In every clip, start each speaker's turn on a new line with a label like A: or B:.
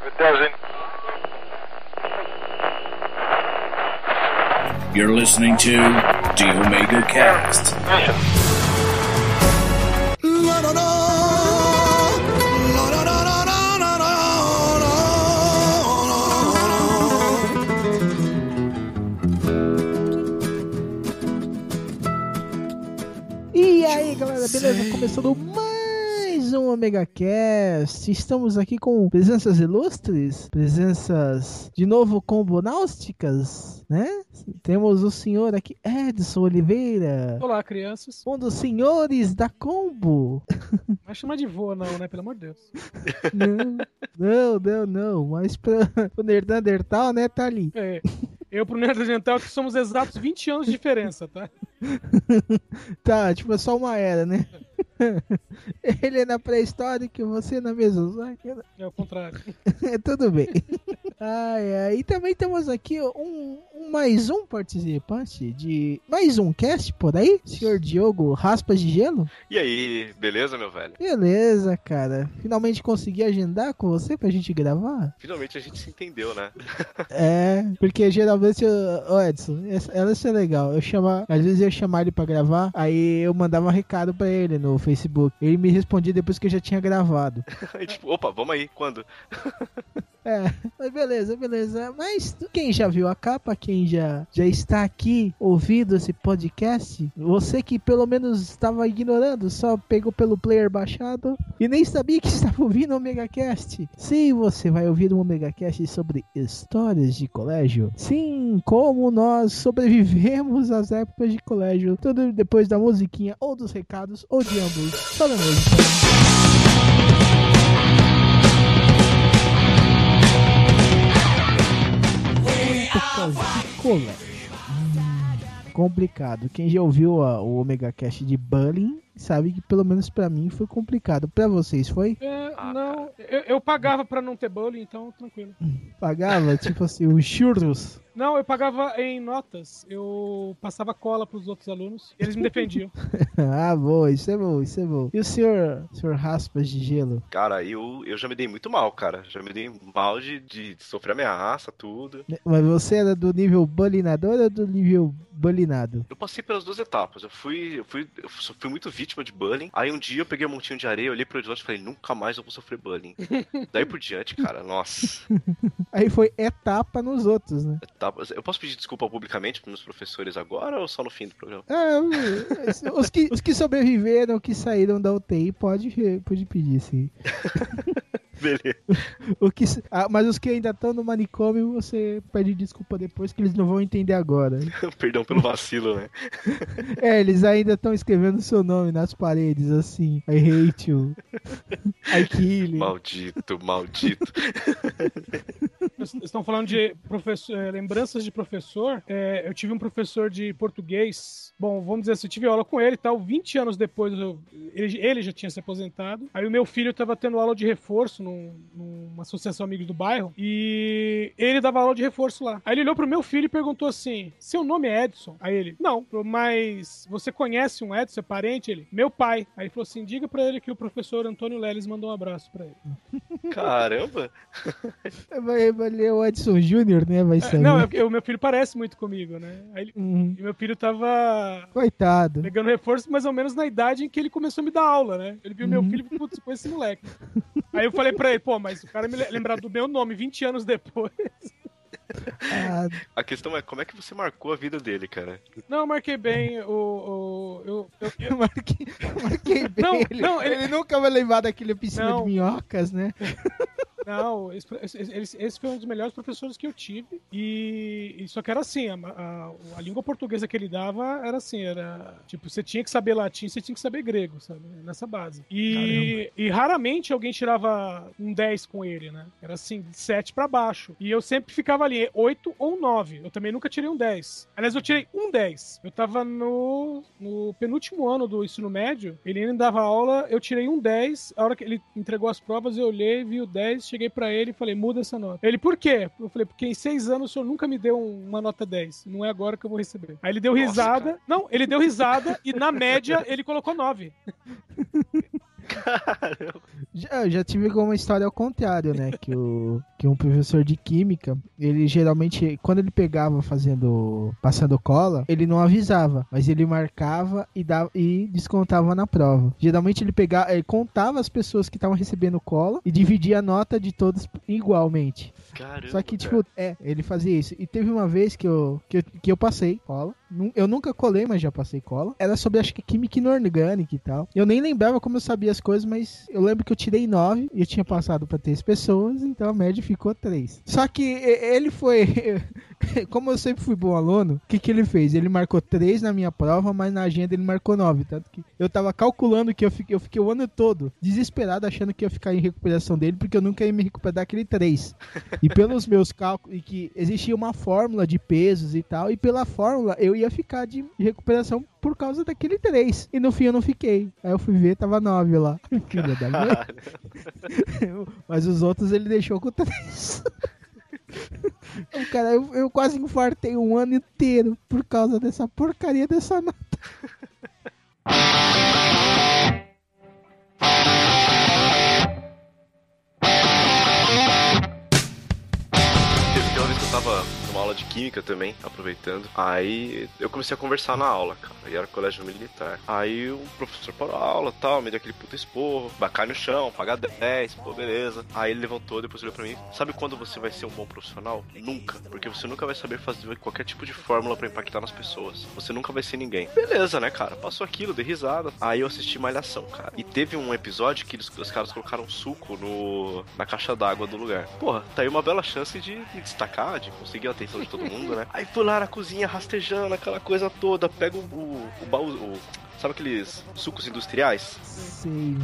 A: If it doesn't,
B: You're listening to The Omega Cast.
A: mission.
C: E aí, galera, beleza? Começando mais um Omega Cast. Estamos aqui com presenças ilustres, presenças de novo combonáusticas, né? Temos o senhor aqui, Edson Oliveira,
D: Olá, crianças.
C: um dos senhores da Combo.
D: Vai chamar de vô, não, né? Pelo amor de Deus.
C: Não, não, não, não. Mas pra, o Nerdandertal, né, tá ali.
D: É, eu pro Neandertal que somos exatos 20 anos de diferença, tá?
C: Tá, tipo, é só uma era, né? Ele é na pré-histórica e você na Mesozoica.
D: É o contrário.
C: Tudo bem. Ai, ai. E também temos aqui um, um- mais um participante de mais um cast por aí, senhor Diogo Raspas de Gelo.
E: E aí, beleza, meu velho?
C: Beleza, cara. Finalmente consegui agendar com você pra gente gravar.
E: Finalmente a gente se entendeu, né?
C: É, porque geralmente, eu- ô Edson, ela é legal. Eu chamar, às vezes eu ia chamar ele pra gravar, aí eu mandava um recado pra ele no Facebook. Ele me respondia depois que eu já tinha gravado.
E: Aí, tipo, opa, vamos aí, quando?
C: É, mas beleza, beleza. Mas quem já viu a capa, quem já, já está aqui ouvindo esse podcast, você que pelo menos estava ignorando, só pegou pelo player baixado e nem sabia que estava ouvindo o Omega Cast. Sim, você vai ouvir um Omega Cast sobre histórias de colégio. Sim, como nós sobrevivemos às épocas de colégio. Tudo depois da musiquinha, ou dos recados, ou de da música. épocas de colégio. Hum, complicado. Quem já ouviu a- o Omega Cast de Bullying sabe que pelo menos pra mim foi complicado. Pra vocês foi?
D: É,
E: Ah,
D: não, eu, eu pagava pra não ter bullying, então tranquilo.
C: Pagava tipo assim os churros.
D: Não, eu pagava em notas. Eu passava cola pros outros alunos e eles me defendiam.
C: ah, bom, isso é bom, isso é bom. E o senhor, senhor Raspas de Gelo?
E: Cara, eu, eu já me dei muito mal, cara. Já me dei mal de, de sofrer ameaça, tudo.
C: Mas você era do nível bullyinador ou do nível bullyingado?
E: Eu passei pelas duas etapas. Eu fui, eu fui, eu fui muito vítima de bullying. Aí um dia eu peguei um montinho de areia, olhei pro horizonte e falei, nunca mais eu vou sofrer bullying. Daí por diante, cara, nossa.
C: Aí foi etapa nos outros, né?
E: Etapas. Eu posso pedir desculpa publicamente pros meus professores agora ou só no fim do programa?
C: Ah, os, que, os que sobreviveram, que saíram da UTI, pode, pode pedir, sim.
E: Beleza.
C: O que, ah, mas os que ainda estão no manicômio, você pede desculpa depois, que eles não vão entender agora.
E: Perdão pelo vacilo, né?
C: É, eles ainda estão escrevendo seu nome nas paredes, assim. I hate you. I kill you.
E: Maldito, maldito.
D: Estão falando de professor, eh, lembranças de professor. É, eu tive um professor de português. Bom, vamos dizer assim, eu tive aula com ele e tal. 20 anos depois, eu- ele, ele já tinha se aposentado. Aí o meu filho estava tendo aula de reforço num- numa associação amigos do bairro. E ele dava aula de reforço lá. Aí ele olhou pro meu filho e perguntou assim: Seu nome é Edson? Aí ele: Não, mas você conhece um Edson? É parente? Ele: Meu pai. Aí ele falou assim: Diga pra ele que o professor Antônio Leles mandou um abraço pra ele.
E: Caramba.
C: Vai, vai ler o Edson Júnior, né? Vai
D: É,
C: saber.
D: não, é o meu filho parece muito comigo, né? Aí ele-
C: Uhum.
D: E meu filho tava
C: Coitado.
D: pegando reforço mais ou menos na idade em que ele começou a me dar aula, né? Ele viu meu
C: Uhum.
D: filho, putz, com esse moleque. Aí eu falei pra ele, pô, mas o cara me le- lembrar do meu nome 20 anos depois.
C: Ah,
E: A questão é como é que você marcou a vida dele, cara?
D: Não, eu marquei bem o. o- eu, eu- eu-
C: eu marquei, eu marquei bem
D: Não,
C: ele.
D: não,
C: ele...
D: ele-
C: nunca vai lembrar daquele piscina
D: Não.
C: de minhocas, né?
D: Não, esse, esse- esse- foi um dos melhores professores que eu tive. E, e só que era assim, a, a- a língua portuguesa que ele dava era assim, era. Tipo, você tinha que saber latim, você tinha que saber grego, sabe? Nessa base. E, e raramente alguém tirava um 10 com ele, né? Era assim, de 7 pra baixo. E eu sempre ficava ali, 8 ou 9. Eu também nunca tirei um 10. Aliás, eu tirei um 10. Eu tava no, no penúltimo ano do ensino médio, ele ainda dava aula, eu tirei um 10. A hora que ele entregou as provas, eu olhei, vi o 10, cheguei pra ele e falei, muda essa nota. Ele, por quê? Eu falei, porque em seis anos o senhor nunca me deu um- uma nota 10. Não é agora que eu vou receber. Aí ele deu
E: Nossa,
D: risada.
E: cara.
D: Não, ele deu risada e na média ele colocou 9.
E: Caramba.
C: Já, eu já tive uma história ao contrário, né? Que, o, que um professor de química, ele geralmente, quando ele pegava fazendo. passando cola, ele não avisava, mas ele marcava e, dava, e descontava na prova. Geralmente ele pegava, ele contava as pessoas que estavam recebendo cola e dividia a nota de todos igualmente.
E: Caramba.
C: Só que,
E: cara.
C: tipo, é, ele fazia isso. E teve uma vez que eu, que eu, que eu passei cola. Eu nunca colei, mas já passei cola. Era sobre, acho que, química inorgânica e tal. Eu nem lembrava como eu sabia as coisas, mas eu lembro que eu tirei 9 e eu tinha passado pra três pessoas, então a média ficou 3. Só que ele foi. Como eu sempre fui bom aluno, o que, que ele fez? Ele marcou 3 na minha prova, mas na agenda ele marcou 9. Tanto que eu tava calculando que eu fiquei, eu fiquei o ano todo desesperado achando que ia ficar em recuperação dele, porque eu nunca ia me recuperar daquele 3. E pelos meus cálculos, e que existia uma fórmula de pesos e tal, e pela fórmula eu ia ficar de recuperação por causa daquele 3. E no fim eu não fiquei. Aí eu fui ver, tava 9 lá. Filha da mãe. Mas os outros ele deixou com 3. Então, Cara, eu, eu quase infartei um ano inteiro por causa dessa porcaria dessa nota.
E: aula de química também, aproveitando. Aí eu comecei a conversar na aula, cara. E era colégio militar. Aí o professor parou a aula tal, me deu aquele puta esporro, bacai no chão, pagar 10, pô, beleza. Aí ele levantou, depois olhou pra mim. Sabe quando você vai ser um bom profissional? Nunca. Porque você nunca vai saber fazer qualquer tipo de fórmula pra impactar nas pessoas. Você nunca vai ser ninguém. Beleza, né, cara? Passou aquilo, dei risada. Aí eu assisti Malhação, cara. E teve um episódio que eles- os caras colocaram suco no, na caixa d'água do lugar. Porra, tá aí uma bela chance de me destacar, de conseguir a de todo mundo, né? Aí fui lá na cozinha rastejando aquela coisa toda, pego o, o baú. O, sabe aqueles sucos industriais?
C: Sei.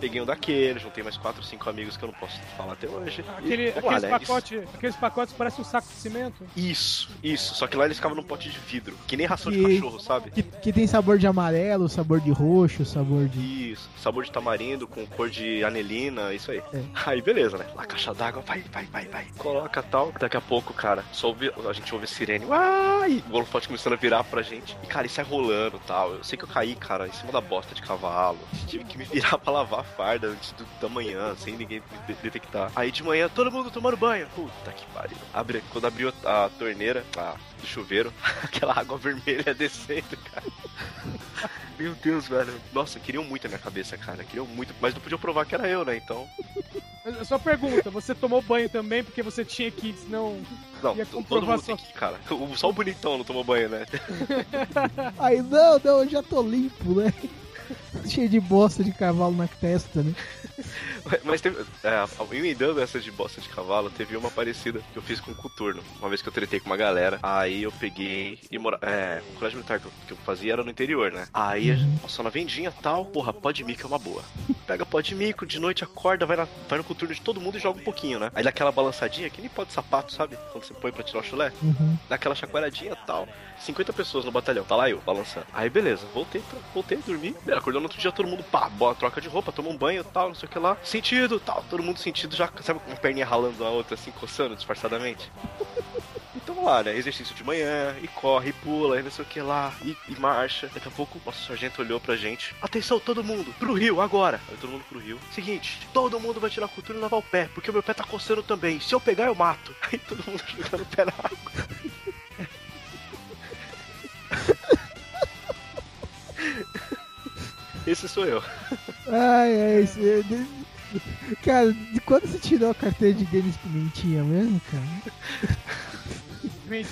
E: Peguei um daqueles, juntei mais 4, 5 amigos que eu não posso falar até hoje.
D: Aquele,
E: E, lá,
D: aqueles,
E: né?
D: pacote, aqueles pacotes que parecem um saco de cimento.
E: Isso, isso. Só que lá eles ficavam num pote de vidro, que nem ração de
C: Que-
E: cachorro, sabe?
C: Que, que tem sabor de amarelo, sabor de roxo, sabor de.
E: Isso, sabor de tamarindo com cor de anelina, isso aí.
C: É.
E: Aí beleza, né? Lá caixa d'água, vai, vai, vai, vai. Coloca tal. Daqui a pouco, cara, só ouve, a gente ouve sirene. Uai! O holofote começando a virar pra gente. E, cara, isso sai rolando tal. Eu sei que eu caí, cara, em cima da bosta de cavalo. Tive que me virar pra lavar a farda antes do, da manhã, sem ninguém detectar. Aí de manhã, todo mundo tomando banho. Puta que pariu. Abre, quando abriu a torneira, a, do chuveiro, aquela água vermelha descendo, cara. Meu Deus, velho. Nossa, queriam muito a minha cabeça, cara. Queriam muito. Mas não podiam provar que era eu, né? Então.
D: Só pergunta, você tomou banho também porque você tinha que ir, senão.
E: Não,
D: Ia
E: todo
D: comprovar
E: mundo tem que, cara. O- Só o bonitão não tomou banho, né?
C: Aí, não, não, eu já tô limpo, né? Cheio de bosta de cavalo na testa, né?
E: Mas teve. É, emendando essa de bosta de cavalo, teve uma parecida que eu fiz com o Coturno. Uma vez que eu tretei com uma galera. Aí eu peguei e mora... É, o colégio militar que eu, que eu fazia era no interior, né? Aí gente passou na vendinha tal. Porra, pó de mico é uma boa. Pega pó de mico, de noite acorda, vai, na, vai no Coturno de todo mundo e joga um pouquinho, né? Aí dá aquela balançadinha, que nem pó de sapato, sabe? Quando você põe pra tirar o chulé.
C: Uhum.
E: dá aquela chacoalhadinha e tal. 50 pessoas no batalhão, tá lá eu, balançando. Aí beleza, voltei, pra, voltei, dormi. Acordou no outro dia, todo mundo, pá, boa troca de roupa, toma um banho e tal, não sei o que lá. Sentido, tal, todo mundo sentido, já, sabe, com uma perninha ralando a outra, assim, coçando disfarçadamente. Então lá, né? Exercício de manhã, e corre, e pula, e não sei o que lá, e, e marcha. Daqui a pouco, nosso sargento olhou pra gente. Atenção, todo mundo, pro rio, agora! Aí todo mundo pro rio. Seguinte, todo mundo vai tirar a cultura e lavar o pé, porque o meu pé tá coçando também. Se eu pegar, eu mato. Aí todo mundo jogando o pé na água. Esse sou eu.
C: Ai, ai, de- Cara, de quando você tirou a carteira de Denis Pimentinha mesmo, cara?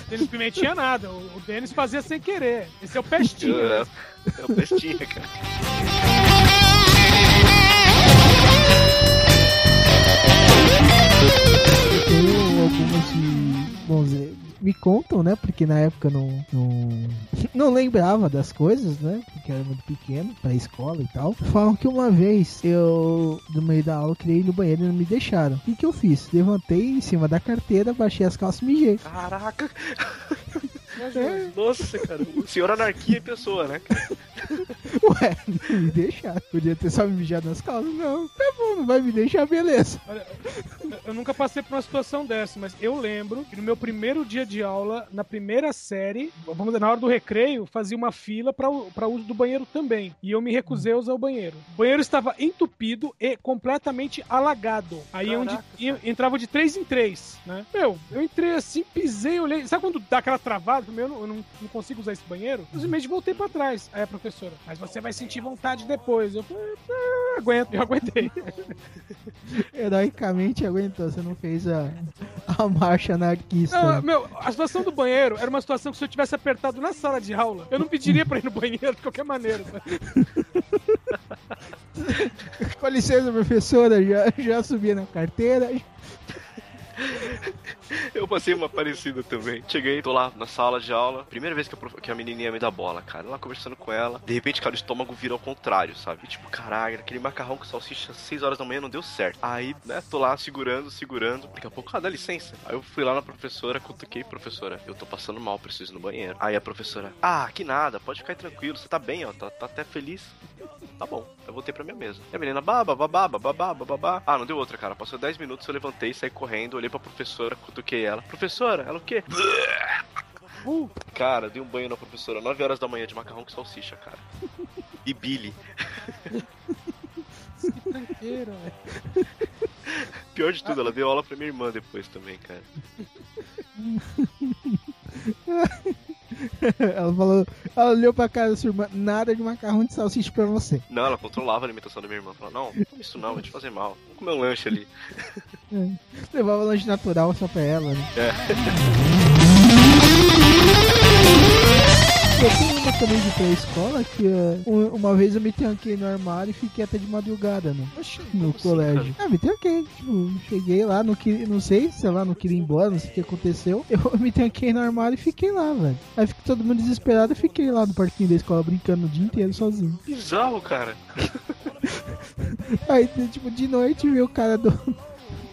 D: Denis Pimentinha nada. O, Denis fazia sem querer. Esse é o pestinho.
E: É, é o pestinha, cara.
C: Eu tenho algumas de. Bom, me contam, né? Porque na época eu não, não. Não lembrava das coisas, né? Porque era muito pequeno pra escola e tal. Falam que uma vez eu, no meio da aula, ir no banheiro e não me deixaram. O que, que eu fiz? Levantei em cima da carteira, baixei as calças e mijei.
E: Caraca,
C: É,
E: nossa, cara. O senhor anarquia em pessoa, né?
C: ué, não me deixaram. Podia ter só me mijado nas calças. Não, tá bom, não vai me deixar, beleza.
D: Olha, eu nunca passei por uma situação dessa, mas eu lembro que no meu primeiro dia de aula, na primeira série, vamos dizer, na hora do recreio, fazia uma fila para uso do banheiro também. E eu me recusei a usar o banheiro. O banheiro estava entupido e completamente alagado. Aí onde ia- entrava de três em três, né? Meu, eu entrei assim, pisei, olhei. Sabe quando dá aquela travada? Meu, eu não, eu não, consigo usar esse banheiro? Eu simplesmente voltei pra trás. Aí a professora, mas você vai sentir vontade depois. Eu falei, ah, aguento, eu aguentei.
C: Heroicamente aguentou, você não fez a, a marcha anarquista.
D: Não, meu, a situação do banheiro era uma situação que se eu tivesse apertado na sala de aula, eu não pediria pra ir no banheiro de qualquer maneira.
C: Com licença, professora, já, já subi na carteira.
E: Eu passei uma parecida também. Cheguei, tô lá na sala de aula. Primeira vez que a, prof- que a menininha me dá bola, cara. Lá conversando com ela. De repente, cara, o estômago vira ao contrário, sabe? Tipo, caralho, aquele macarrão com salsicha às 6 horas da manhã não deu certo. Aí, né, tô lá segurando, segurando. Daqui a pouco, ah, dá licença. Aí eu fui lá na professora, cutuquei, professora. Eu tô passando mal, preciso ir no banheiro. Aí a professora, ah, que nada, pode ficar tranquilo, você tá bem, ó, tá, tá até feliz. Tá bom, eu voltei pra minha mesa. E a menina, baba, babá, babá, babá. Ah, não deu outra, cara. Passou 10 minutos, eu levantei, saí correndo, olhei pra professora, cutuquei ela. Professora, ela o quê?
D: Uh,
E: Cara, dei um banho na professora, 9 horas da manhã de macarrão com salsicha, cara. E Billy.
D: que tranqueira, velho.
E: Pior de tudo, ela deu aula pra minha irmã depois também, cara.
C: Ela falou, ela olhou pra cara da sua irmã, nada de macarrão de salsicha pra você.
E: Não, ela controlava a alimentação da minha irmã. Falava, não, não come isso não, vai te fazer mal. Vamos comer um lanche ali.
C: Levava lanche natural só pra ela, né? Eu tenho uma também de pré-escola que uh, um- uma vez eu me tranquei no armário e fiquei até de madrugada no, no
E: assim,
C: colégio. ah, me tranquei. Tipo, cheguei lá, não, queria, não sei, sei lá, não queria ir embora, não sei o que aconteceu. Eu me tranquei no armário e fiquei lá, velho. Aí fiquei todo mundo desesperado e fiquei lá no parquinho da escola brincando o dia inteiro sozinho.
E: Bizarro, cara.
C: Aí, tipo, de noite veio o cara do,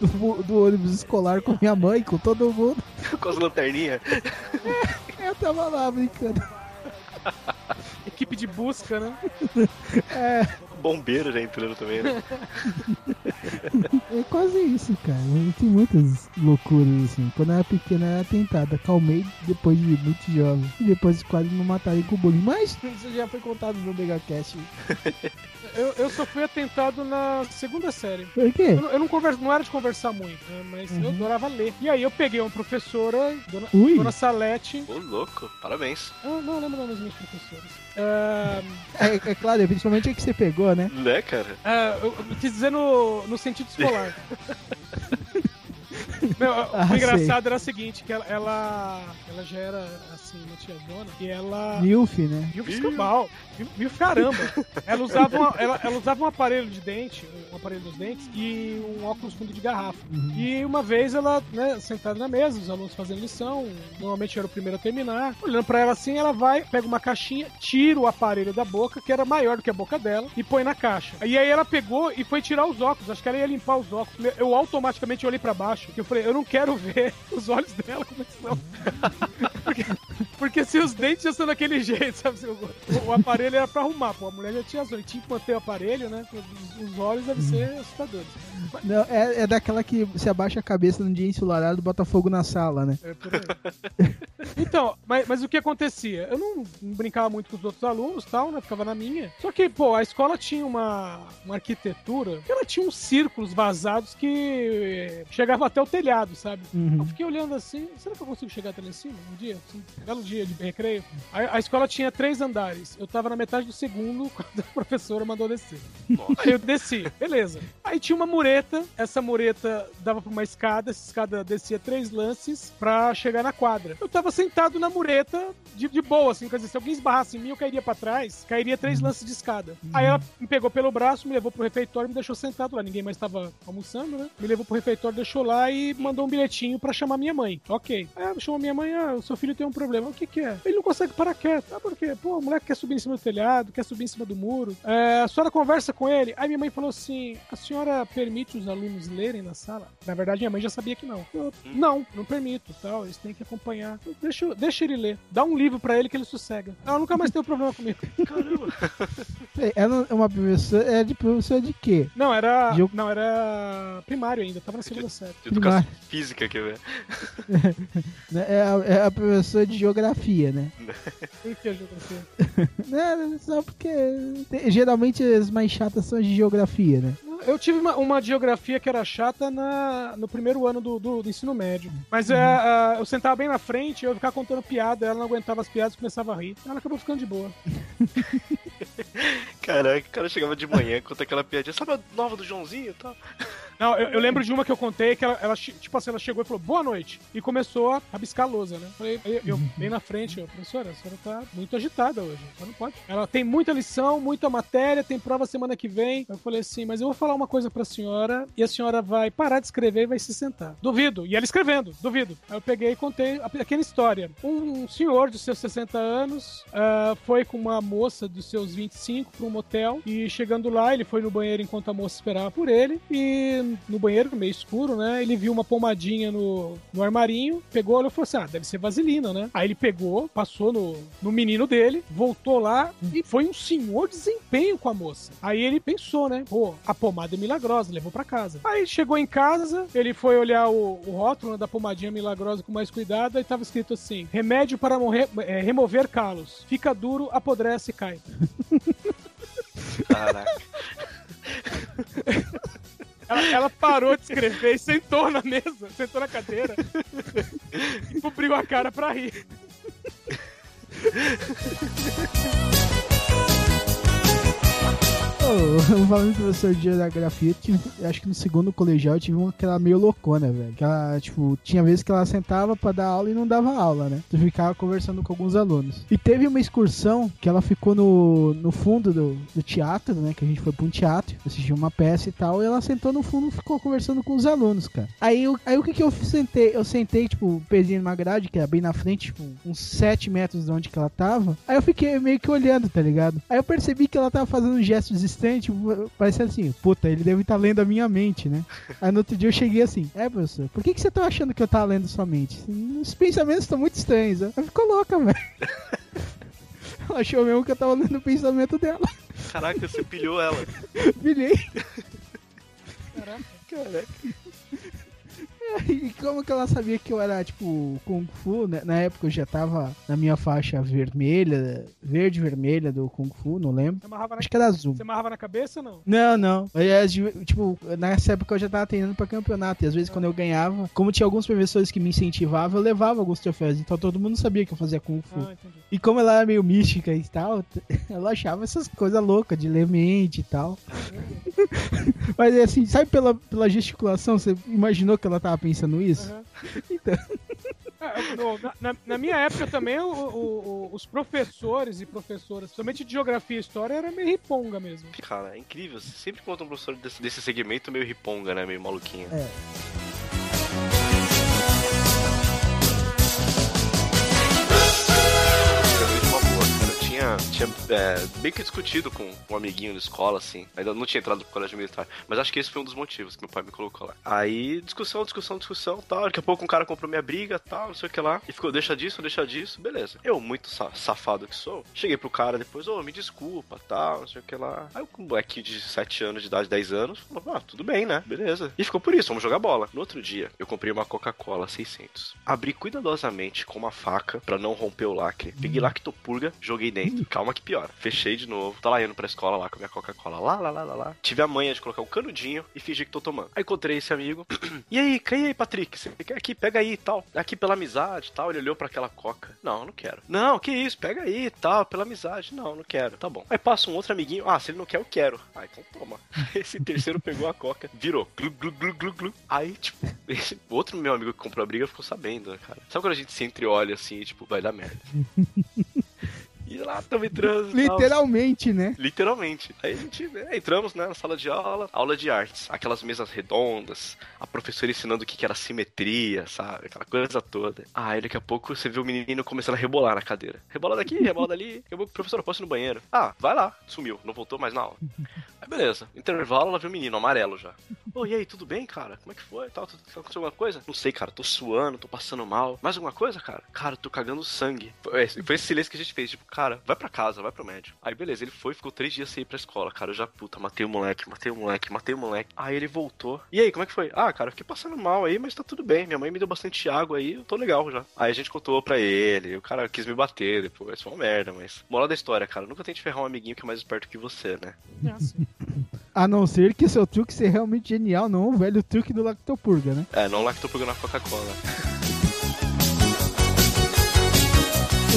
C: do, do ônibus escolar com minha mãe, com todo mundo.
E: Com as lanterninhas.
C: Eu tava lá brincando.
D: Equipe de busca, né?
C: É,
E: Bombeiro já entrando também, né?
C: é quase isso, cara. Tem muitas loucuras, assim. Quando eu era pequeno, eu era tentado. Acalmei depois de muito jovem. E depois quase me mataram com o bullying. Mas isso já foi contado no Megacast.
D: Eu, eu só fui atentado na segunda série.
C: Por quê?
D: Eu, não- eu não, converso, não era de conversar muito, né? mas eu adorava ler. E aí eu peguei uma professora, Dona,
C: Ui.
D: Dona Salete.
E: Ô, louco, parabéns.
D: Ah, não, lembro das minhas professoras. Ah,
C: É, é claro, principalmente a que você pegou, né?
E: Né, cara?
D: ah, eu, eu quis dizer no, no sentido escolar. Meu,
C: Ah,
D: o engraçado era o seguinte, que ela, ela, ela já era, assim, uma tiazona, e ela...
C: Milf, né?
D: Mil escambau. Mil, mil caramba. Ela usava, uma- ela, ela usava um aparelho de dente, um aparelho dos dentes, e um óculos fundo de garrafa. E uma vez ela, né, sentada na mesa, os alunos fazendo lição, normalmente era o primeiro a terminar. Olhando pra ela assim, ela vai, pega uma caixinha, tira o aparelho da boca, que era maior do que a boca dela, e põe na caixa. E aí ela pegou e foi tirar os óculos. Acho que ela ia limpar os óculos. Eu automaticamente olhei pra baixo, que eu falei, eu não quero ver os olhos dela como é. Porque, porque se os dentes já são daquele jeito, sabe? Se O, o aparelho era pra arrumar, pô. A mulher já tinha as olhos. Tinha que manter o aparelho, né? Os, os olhos devem ser assustadores.
C: Não, é, é daquela que você abaixa a cabeça num dia ensolarado e bota fogo na sala, né?
D: É por aí. Então, mas, mas o que acontecia? Eu não, não brincava muito com os outros alunos tal, né? Ficava na minha. Só que, pô, a escola tinha uma, uma arquitetura que ela tinha uns círculos vazados que chegavam até o telhado, sabe?
C: Uhum.
D: Eu fiquei olhando assim, será que eu consigo chegar até lá em cima um dia? Assim, um belo dia de recreio. A, a escola tinha três andares. Eu tava na metade do segundo quando a professora mandou descer. Aí eu desci, beleza. Aí tinha uma mureta, essa mureta dava pra uma escada, essa escada descia três lances pra chegar na quadra. Eu tava sentado na mureta de, de boa, assim, quer dizer, se alguém esbarrasse em mim, eu cairia pra trás, cairia três lances de escada. Aí ela me pegou pelo braço, me levou pro refeitório e me deixou sentado lá. Ninguém mais tava almoçando, né? Me levou pro refeitório, deixou lá e mandou um bilhetinho pra chamar minha mãe. Ok. Aí ela chamou minha mãe, ah, o seu filho tem um problema. O que que é? Ele não consegue parar quieto. Ah, por quê? Pô, o moleque quer subir em cima do telhado, quer subir em cima do muro. É, a senhora conversa com ele. Aí minha mãe falou assim, a senhora permite os alunos lerem na sala? Na verdade, minha mãe já sabia que não. Eu, não, não permito, tal, eles têm que acompanhar. Eu, deixa, deixa ele ler. Dá um livro pra ele que ele sossega. Ela nunca mais teve problema comigo.
E: Caramba.
C: Ela é uma professora. É de professora de quê?
D: Não, era.
C: Geo-
D: Não, era primário ainda, tava na segunda série.
E: De educação física, quer ver?
C: Né, É a, é a professora de geografia, né?
D: Por que geografia?
C: Né, Só porque tem- geralmente as mais chatas são as de geografia, né?
D: Eu tive uma, uma geografia que era chata na, no primeiro ano do, do- do ensino médio. Mas é, a- eu sentava bem na frente, eu ficava contando piada, ela não aguentava as piadas e começava a rir. Ela acabou ficando de boa.
E: Caraca, o cara chegava de manhã, conta aquela piadinha. Sabe a nova do Joãozinho e tal?
D: Não, eu, eu lembro de uma que eu contei que ela, ela, tipo assim, ela chegou e falou boa noite. E começou a rabiscar a lousa, né? Falei, eu, eu bem na frente, eu, professora, a senhora tá muito agitada hoje. Ela não pode. Ela tem muita lição, muita matéria, tem prova semana que vem. Eu falei assim, mas eu vou falar uma coisa pra senhora e a senhora vai parar de escrever e vai se sentar. Duvido. E ela escrevendo, duvido. Aí eu peguei e contei a pequena história. Um senhor de seus 60 anos ah, foi com uma moça dos seus 25 para um motel e chegando lá, ele foi no banheiro enquanto a moça esperava por ele e no banheiro, meio escuro, né, ele viu uma pomadinha no, no armarinho, pegou olhou e falou assim, ah, deve ser vaselina, né? Aí ele pegou, passou no, no menino dele, voltou lá e foi um senhor desempenho com a moça. Aí ele pensou, né, pô, a pomada é milagrosa, levou para casa. Aí chegou em casa, ele foi olhar o, o rótulo né, da pomadinha milagrosa com mais cuidado, aí tava escrito assim, remédio para morrer, é, remover calos, fica duro, apodrece e cai.
E: Caraca.
D: Ela, ela parou de escrever e sentou na mesa, sentou na cadeira e cobriu a cara pra rir.
C: Ô, falando de professor de geografia, eu tive- eu acho que no segundo colegial eu tive uma que era meio loucona, velho. Que ela, tipo, tinha vezes que ela sentava pra dar aula e não dava aula, né? Tu ficava conversando com alguns alunos. E teve uma excursão que ela ficou no, no fundo do, do teatro, né? Que a gente foi pra um teatro, assistiu uma peça e tal, e ela sentou no fundo e ficou conversando com os alunos, cara. Aí, eu- aí o que que eu sentei? Eu sentei, tipo, pezinho numa grade, que era bem na frente, tipo, uns 7 metros de onde que ela tava. Aí eu fiquei meio que olhando, tá ligado? Aí eu percebi que ela tava fazendo gestos estranhos, tipo, parecendo assim, puta, ele deve estar lendo a minha mente, né? Aí no outro dia eu cheguei assim, é, professor, por que, que você tá achando que eu tava lendo sua mente? Os pensamentos estão muito estranhos. Ela ficou louca, velho. Ela achou mesmo que eu tava lendo o pensamento dela.
E: Caraca, você pilhou ela.
C: Virei.
E: Caraca.
C: E como que ela sabia que eu era, tipo, Kung Fu? né? Na época eu já tava na minha faixa vermelha, verde e vermelha do Kung Fu, não lembro.
D: Na,
C: Acho que era azul.
D: você amarrava na cabeça ou não?
C: Não, não. De- tipo, nessa época eu já tava treinando pra campeonato. E às vezes quando eu ganhava, como tinha alguns professores que me incentivavam, eu levava alguns troféus. Então todo mundo sabia que eu fazia Kung Fu.
D: Ah.
C: E como ela era meio mística e tal, ela achava essas coisas loucas de ler mente e tal. Mas assim, sabe pela, pela gesticulação, você imaginou que ela tava pensando isso?
D: Aham.
C: Então.
D: É, na, na- na minha época também, o- o- o- os professores e professoras, principalmente de geografia e história, era meio riponga mesmo.
E: Cara, é incrível. Você sempre conta um professor desse, desse segmento meio riponga, né? Meio maluquinho.
C: É.
E: tinha, tinha é, bem que discutido com um amiguinho na escola, assim. Ainda não tinha entrado pro colégio militar. Mas acho que esse foi um dos motivos que meu pai me colocou lá. Aí, discussão, discussão, discussão, tal. Daqui a pouco um cara comprou minha briga, tal, não sei o que lá. E ficou, deixa disso, deixa disso. Beleza. Eu, muito sa- safado que sou, cheguei pro cara depois, ô, me desculpa, tal, não sei o que lá. Aí um moleque de 7 anos de idade, 10 anos, falou, ah, tudo bem, né? Beleza. E ficou por isso, vamos jogar bola. No outro dia, eu comprei uma Coca-Cola 600. Abri cuidadosamente com uma faca pra não romper o lacre. Peguei lactopurga, joguei dentro. Calma que piora. Fechei de novo. Tá lá indo pra escola lá com a minha Coca-Cola. Lá, lá, lá, lá, lá. Tive a manha de colocar um canudinho e fingir que tô tomando. Aí encontrei esse amigo. e aí, e aí, Patrick? Você quer aqui? Pega aí e tal. Aqui pela amizade e tal. Ele olhou pra aquela Coca. Não, não quero. Não, que isso? Pega aí e tal. Pela amizade. Não, não quero. Tá bom. Aí passa um outro amiguinho. Ah, se ele não quer, eu quero. Ah, então toma. Esse terceiro pegou a Coca. Virou. Glu, glu, glu, glu, glu. Aí, tipo, esse outro meu amigo que comprou a briga ficou sabendo, né, cara? Sabe quando a gente se entreolha assim tipo, vai dar merda? Lá tamo entrando. tal.
C: Literalmente, né?
E: Literalmente. Aí a gente né, entramos né, na sala de aula, aula de artes. Aquelas mesas redondas, a professora ensinando o que que era simetria, sabe? Aquela coisa toda. Ah, aí daqui a pouco você vê o menino começando a rebolar na cadeira. Rebola daqui, rebola dali. Eu vou, professor, eu posso ir no banheiro. Ah, vai lá. Sumiu, não voltou mais na aula. Aí beleza, intervalo, ela viu o menino amarelo já. Ô, e aí, tudo bem, cara? Como é que foi? Tá, aconteceu alguma coisa? Não sei, cara, tô suando, tô passando mal. Mais alguma coisa, cara? Cara, tô cagando sangue. Foi esse, foi esse silêncio que a gente fez, tipo, cara, vai pra casa, vai pro médico. Aí beleza, ele foi, ficou três dias sem ir pra escola, cara. Eu já, puta, matei o moleque, matei o moleque, matei o moleque. Aí ele voltou. E aí, como é que foi? Ah, cara, fiquei passando mal aí, mas tá tudo bem. Minha mãe me deu bastante água aí, eu tô legal já. Aí a gente contou pra ele, o cara quis me bater depois, foi uma merda, mas. Moral da história, cara, nunca tente ferrar um amiguinho que é mais esperto que você, né?
D: É assim.
C: A não ser que seu truque seja realmente genial, não o velho truque do Lactopurga, né?
E: É, não lactopurga na Coca-Cola.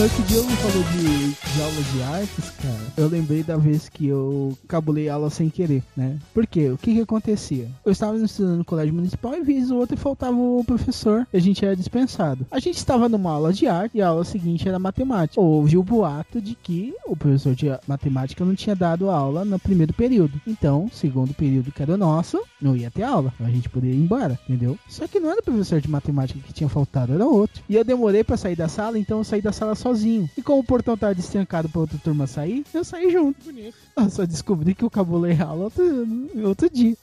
C: Outro dia eu não falou de, de aula de artes, cara. Eu lembrei da vez que eu cabulei aula sem querer, né? Por quê? O que que acontecia? Eu estava estudando no colégio municipal e vez o outro faltava o professor e a gente era dispensado. A gente estava numa aula de arte e a aula seguinte era matemática. Houve o boato de que o professor de matemática não tinha dado aula no primeiro período. Então, segundo período que era nosso, não ia ter aula. A gente poderia ir embora, entendeu? Só que não era o professor de matemática que tinha faltado, era outro. E eu demorei para sair da sala, então eu saí da sala sozinho. E como o portão tava destrancado pra outra turma sair, eu saí junto.
D: Bonito.
C: Eu só descobri que eu cabulei aula outro, outro dia.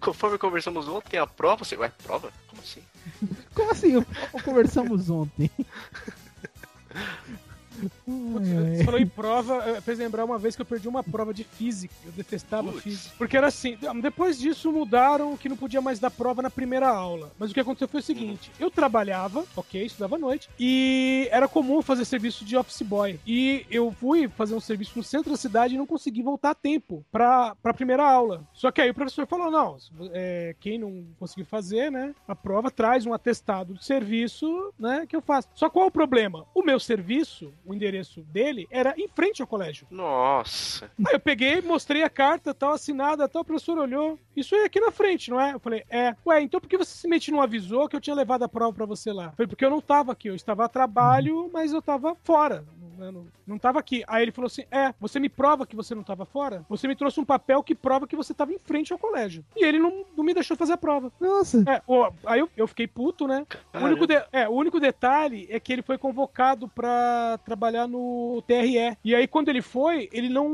E: Conforme conversamos ontem, a prova, você. Ué, prova? Como assim?
C: Como assim? Conversamos ontem.
D: Putz. Você falou em prova, eh, fez lembrar uma vez que eu perdi uma prova de física. Eu detestava
E: Putz.
D: física. Porque era assim, depois disso mudaram que não podia mais dar prova na primeira aula. Mas o que aconteceu foi o seguinte: eu trabalhava, ok, estudava à noite, e era comum fazer serviço de office boy. E eu fui fazer um serviço no centro da cidade e não consegui voltar a tempo pra, pra primeira aula. Só que aí o professor falou: não, é, quem não conseguiu fazer, né, a prova traz um atestado de serviço, né, que eu faço. Só qual o problema? O meu serviço, o endereço dele, era em frente ao colégio.
E: Nossa.
D: Aí eu peguei, mostrei a carta, tal, assinada, tal, o professor olhou. Isso é aqui na frente, não é? Eu falei, é. Ué, então por que você simplesmente não avisou que eu tinha levado a prova pra você lá? Foi porque eu não tava aqui, eu estava a trabalho, mas eu tava fora. Eu não, não tava aqui. Aí ele falou assim: É, você me prova que você não tava fora? Você me trouxe um papel que prova que você tava em frente ao colégio. E ele não, não me deixou fazer a prova.
C: Nossa.
D: É, ó, aí eu, eu fiquei puto, né? O único, de- é, o único detalhe é que ele foi convocado pra trabalhar no TRE. E aí, quando ele foi, ele não,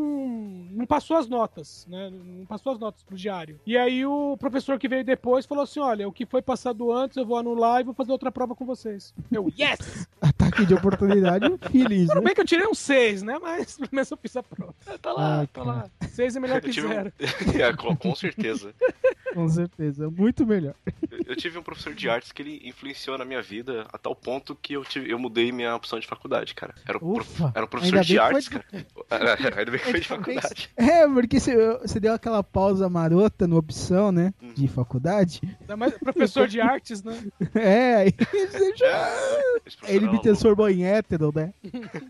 D: não passou as notas, né? Não passou as notas pro diário. E aí, o professor que veio depois falou assim: Olha, o que foi passado antes, eu vou anular e vou fazer outra prova com vocês. Eu, yes!
C: Ataque de oportunidade feliz,
D: Tudo
C: né?
D: bem que eu tirei um 6, né? Mas pelo menos eu fiz a prova.
E: Tá lá,
C: Ah,
E: tá lá.
D: 6 é melhor
E: Eu
D: que
E: tive um-
D: zero.
E: É, com, com certeza.
C: Com certeza. Muito melhor.
E: Eu tive um professor de artes que ele influenciou na minha vida a tal ponto que eu, tive, eu mudei minha opção de faculdade, cara. Era um, prof- era um professor de artes,
C: foi-
E: cara. Era- Ainda bem que foi de faculdade.
C: É, porque você, você deu aquela pausa marota no opção, né?
E: Uhum.
C: De faculdade.
D: Ainda mais professor de artes, né?
C: É, aí você já...
E: Professor
C: ele
E: era
C: me transformou em hétero, né?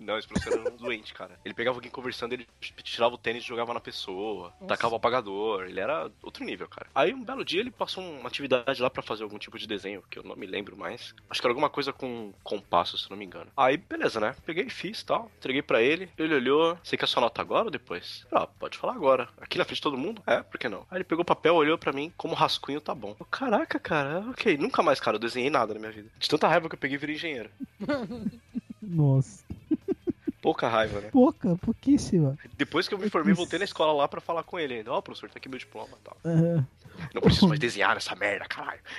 E: Não, esse professor era um doente, cara. Ele pegava alguém conversando, ele tirava o tênis e jogava na pessoa,
D: Nossa.
E: tacava o apagador. Ele era outro nível, cara. Aí um belo dia ele passou uma atividade lá pra fazer algum tipo de desenho, que eu não me lembro mais. Acho que era alguma coisa com compasso, se não me engano. Aí, beleza, né? Peguei e fiz tal. Entreguei pra ele. Ele olhou. Você quer sua nota agora ou depois? Ah, pode falar agora. Aqui na frente de todo mundo? É, por que não? Aí ele pegou o papel, olhou pra mim, como rascunho tá bom. Eu, Caraca, cara, ok. Nunca mais, cara, eu desenhei nada na minha vida. De tanta raiva que eu peguei e virei engenheiro.
C: Nossa.
E: Pouca raiva, né?
C: Pouca, pouquíssima.
E: Depois que eu me formei, voltei na escola lá pra falar com ele ainda. Ó, professor, tá aqui meu diploma e tal.
C: Aham.
E: Não preciso mais desenhar essa merda, caralho.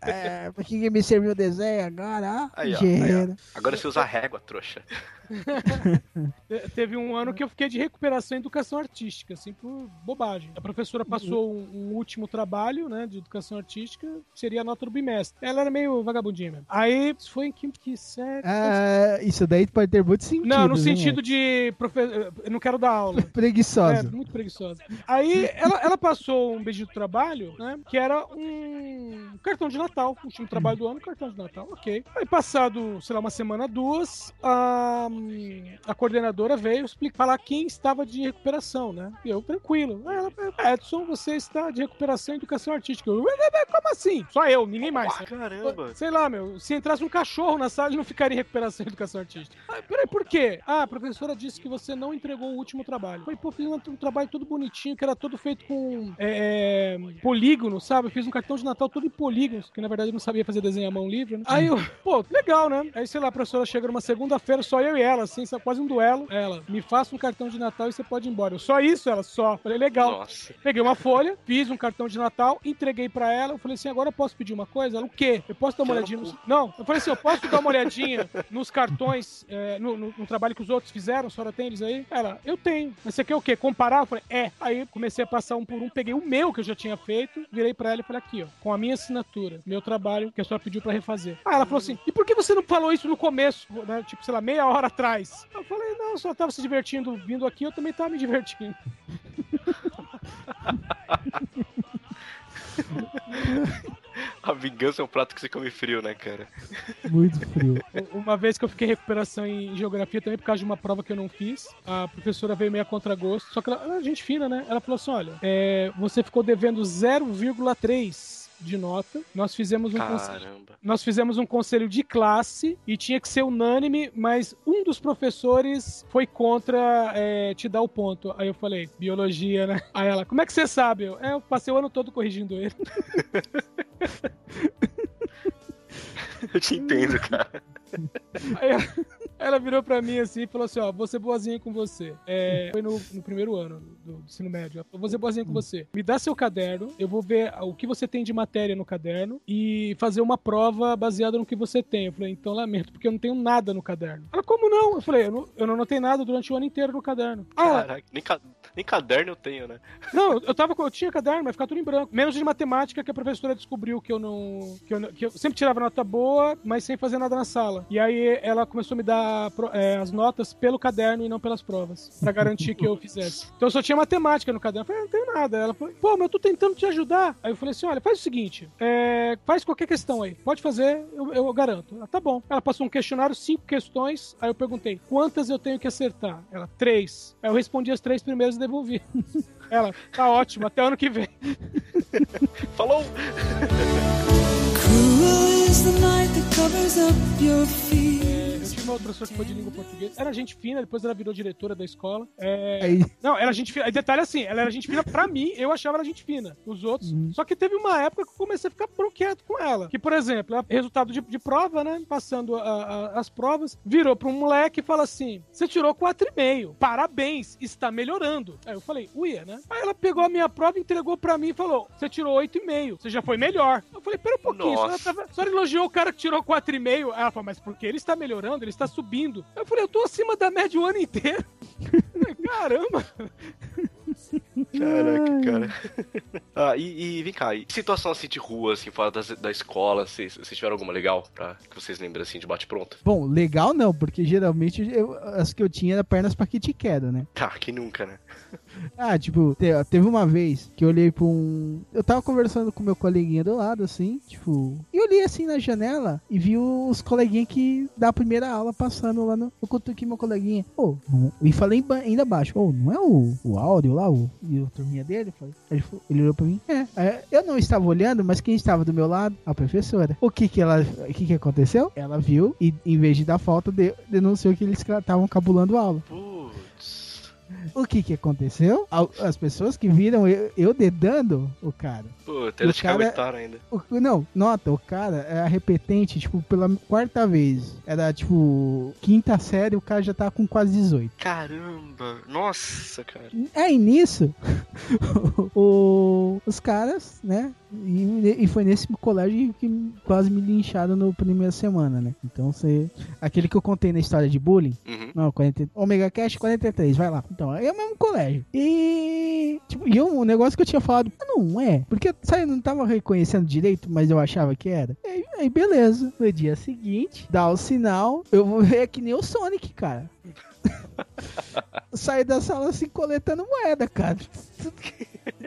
C: É, pra que me serviu o desenho agora?
E: Aí, ó, aí,
C: engenheiro.
E: Agora você usa régua, trouxa.
D: Te- Teve um ano que eu fiquei de recuperação em educação artística, assim, por bobagem. A professora passou um, um último trabalho, né, de educação artística, seria a nota do bimestre. Ela era meio vagabundinha mesmo. Aí, foi em que, que série?
C: Ah, isso daí pode ter muito sentido.
D: não, no
C: né?
D: sentido de. Profe... Eu não quero dar aula. É,
C: Preguiçosa.
D: muito preguiçosa. Aí ela, ela passou um bendito trabalho, né? Que era um cartão de Natal. O último trabalho do ano, cartão de Natal, ok. Aí passado, sei lá, uma semana, duas, a, a coordenadora veio explicar, falar quem estava de recuperação, né? E eu, tranquilo. Ela, Edson, você está de recuperação em educação artística. Eu, como assim? Só eu, ninguém mais.
E: Caramba.
D: Sei lá, meu, se entrasse um cachorro na sala, ele não ficaria em recuperação em educação artística. Ah, peraí, por quê? Ah, a professora disse que você não entregou o último trabalho. Falei, pô, fiz um, um trabalho todo bonitinho, que era todo feito com é, é, polígono, sabe? Eu fiz um cartão de Natal todo em polígonos, que na verdade eu não sabia fazer desenho à mão livre, né? Aí eu, pô, legal, né? Aí, sei lá, a professora chega numa segunda-feira, só eu e ela, assim, sabe, quase um duelo. Ela, me faça um cartão de Natal e você pode ir embora. Eu, só isso, ela, só. Falei, legal.
E: Nossa.
D: Peguei uma folha, fiz um cartão de Natal, entreguei pra ela. Eu falei assim: agora eu posso pedir uma coisa? Ela, o quê? Eu posso dar uma olhadinha nos. Não, eu falei assim: eu posso dar uma olhadinha nos cartões, é, no, no- no trabalho que os outros fizeram? A senhora tem eles aí? Ela, eu tenho. Mas você quer o quê? Comparar? Eu falei, é. Aí comecei a passar um por um, peguei o meu que eu já tinha feito, virei pra ela e falei: aqui, ó, com a minha assinatura, meu trabalho que a senhora pediu pra refazer. Aí ela falou assim: e por que você não falou isso no começo, né? Tipo, sei lá, meia hora atrás? Eu falei: não, só tava se divertindo vindo aqui, eu também tava me divertindo.
E: A vingança é um prato que você come frio, né, cara?
C: Muito frio.
D: Uma vez que eu fiquei em recuperação em geografia também por causa de uma prova que eu não fiz, a professora veio meio a contragosto, só que ela, ela é gente fina, né? Ela falou assim: olha, é, você ficou devendo 0,3 de nota. Nós fizemos um conselho. Nós fizemos um conselho de classe e tinha que ser unânime, mas um dos professores foi contra é, te dar o ponto. Aí eu falei, biologia, né? Aí ela, como é que você sabe? Eu, é, eu passei o ano todo corrigindo ele.
E: Eu te entendo, cara.
D: Aí ela virou pra mim assim e falou assim: Ó, vou ser boazinha com você. É, foi no, no primeiro ano do, do ensino médio. Ela falou, vou ser boazinha com você. Me dá seu caderno, eu vou ver o que você tem de matéria no caderno e fazer uma prova baseada no que você tem. Eu falei, então lamento, porque eu não tenho nada no caderno. Ela, como não? Eu falei, eu não, eu não anotei nada durante o ano inteiro no caderno. Ah,
E: Caraca, nem, nem caderno eu tenho, né?
D: não, eu tava eu tinha caderno, mas ficava tudo em branco. Menos de matemática que a professora descobriu que eu não que eu, que eu sempre tirava nota boa, mas sem fazer nada na sala. E aí ela começou a me dar é, as notas pelo caderno e não pelas provas, Pra garantir que eu fizesse. Então eu só tinha matemática no caderno. Eu falei, "Ah, não tenho nada. Ela falou, pô, mas eu tô tentando te ajudar. Aí eu falei assim, olha, faz o seguinte, é, faz qualquer questão aí. Pode fazer, eu, eu garanto. Ela, tá bom. Ela passou um questionário, cinco questões. Aí eu perguntei, quantas eu tenho que acertar? Ela, três. Aí eu respondi as três primeiras devolvi. Ela, tá ótimo, até ano que vem.
E: Falou!
A: Cruel is the night that covers up your.
D: Uma outra professora que foi de língua portuguesa. Era gente fina, depois ela virou diretora da escola. É,
C: Aí,
D: Não, era gente fina. Detalhe assim, ela era gente fina pra mim, eu achava ela gente fina. Os outros.
C: Uhum.
D: Só que teve uma época que eu comecei a ficar bronqueado com ela. Que, por exemplo, ela- resultado de, de prova, né? Passando a- a- as provas, virou pra um moleque e fala assim: Você tirou 4,5. Parabéns, está melhorando. Aí eu falei, uia, né? Aí ela pegou a minha prova, entregou pra mim e falou: Você tirou 8,5. Você já foi melhor. Eu falei, pera um pouquinho, a tava, senhora elogiou o cara que tirou 4,5. Aí ela falou, mas porque ele está melhorando, ele está subindo. Eu falei, eu tô acima da média o ano inteiro. Caramba!
E: Caraca, cara. ah, e, e vem cá, e situação assim de rua, assim, fora das- da escola, vocês, vocês tiveram alguma legal pra que vocês lembrem assim de bate-pronto?
C: bom, legal não, porque geralmente eu- as que eu tinha eram pernas pra que te queda, né?
E: Tá, quem nunca, né?
C: Ah, tipo, te- teve uma vez que eu olhei pra um. Eu tava conversando com meu coleguinha do lado, assim, tipo. E olhei assim na janela e vi os coleguinhas que da primeira aula passando lá no. Eu cutuquei meu coleguinha. Não- e falei ainda baixo. Ô, não é o, o áudio lá, o, e a turminha dele? Falei- Ele, ele olhou pra mim. É. Aí Eu não estava olhando, mas quem estava do meu lado? A professora. O que que ela. O que que aconteceu? Ela viu e, em vez de dar falta, de- denunciou que eles estavam cabulando aula.
E: Putz.
C: O que que aconteceu? As pessoas que viram eu, eu dedando o cara.
E: Puta, eles
C: O
E: te
C: cara-
E: ainda.
C: O- não, nota, o cara era repetente, tipo, pela quarta vez. Era, tipo, quinta série, o cara já tava com quase 18.
E: Caramba! Nossa, cara.
C: Aí nisso, o- os caras, né? E, e foi nesse colégio que quase me lincharam no primeira semana, né? Então você. Aquele que eu contei na história de bullying.
E: Uhum.
C: Não, 40, Omega Cash 43, vai lá. Então, é o mesmo colégio. E. Tipo, e um negócio que eu tinha falado, "Ah, não é. Porque, sabe, eu não tava reconhecendo direito, mas eu achava que era. E aí, beleza. No dia seguinte, dá o sinal, eu vou ver que nem o Sonic, cara. Saí da sala assim, coletando moeda, cara.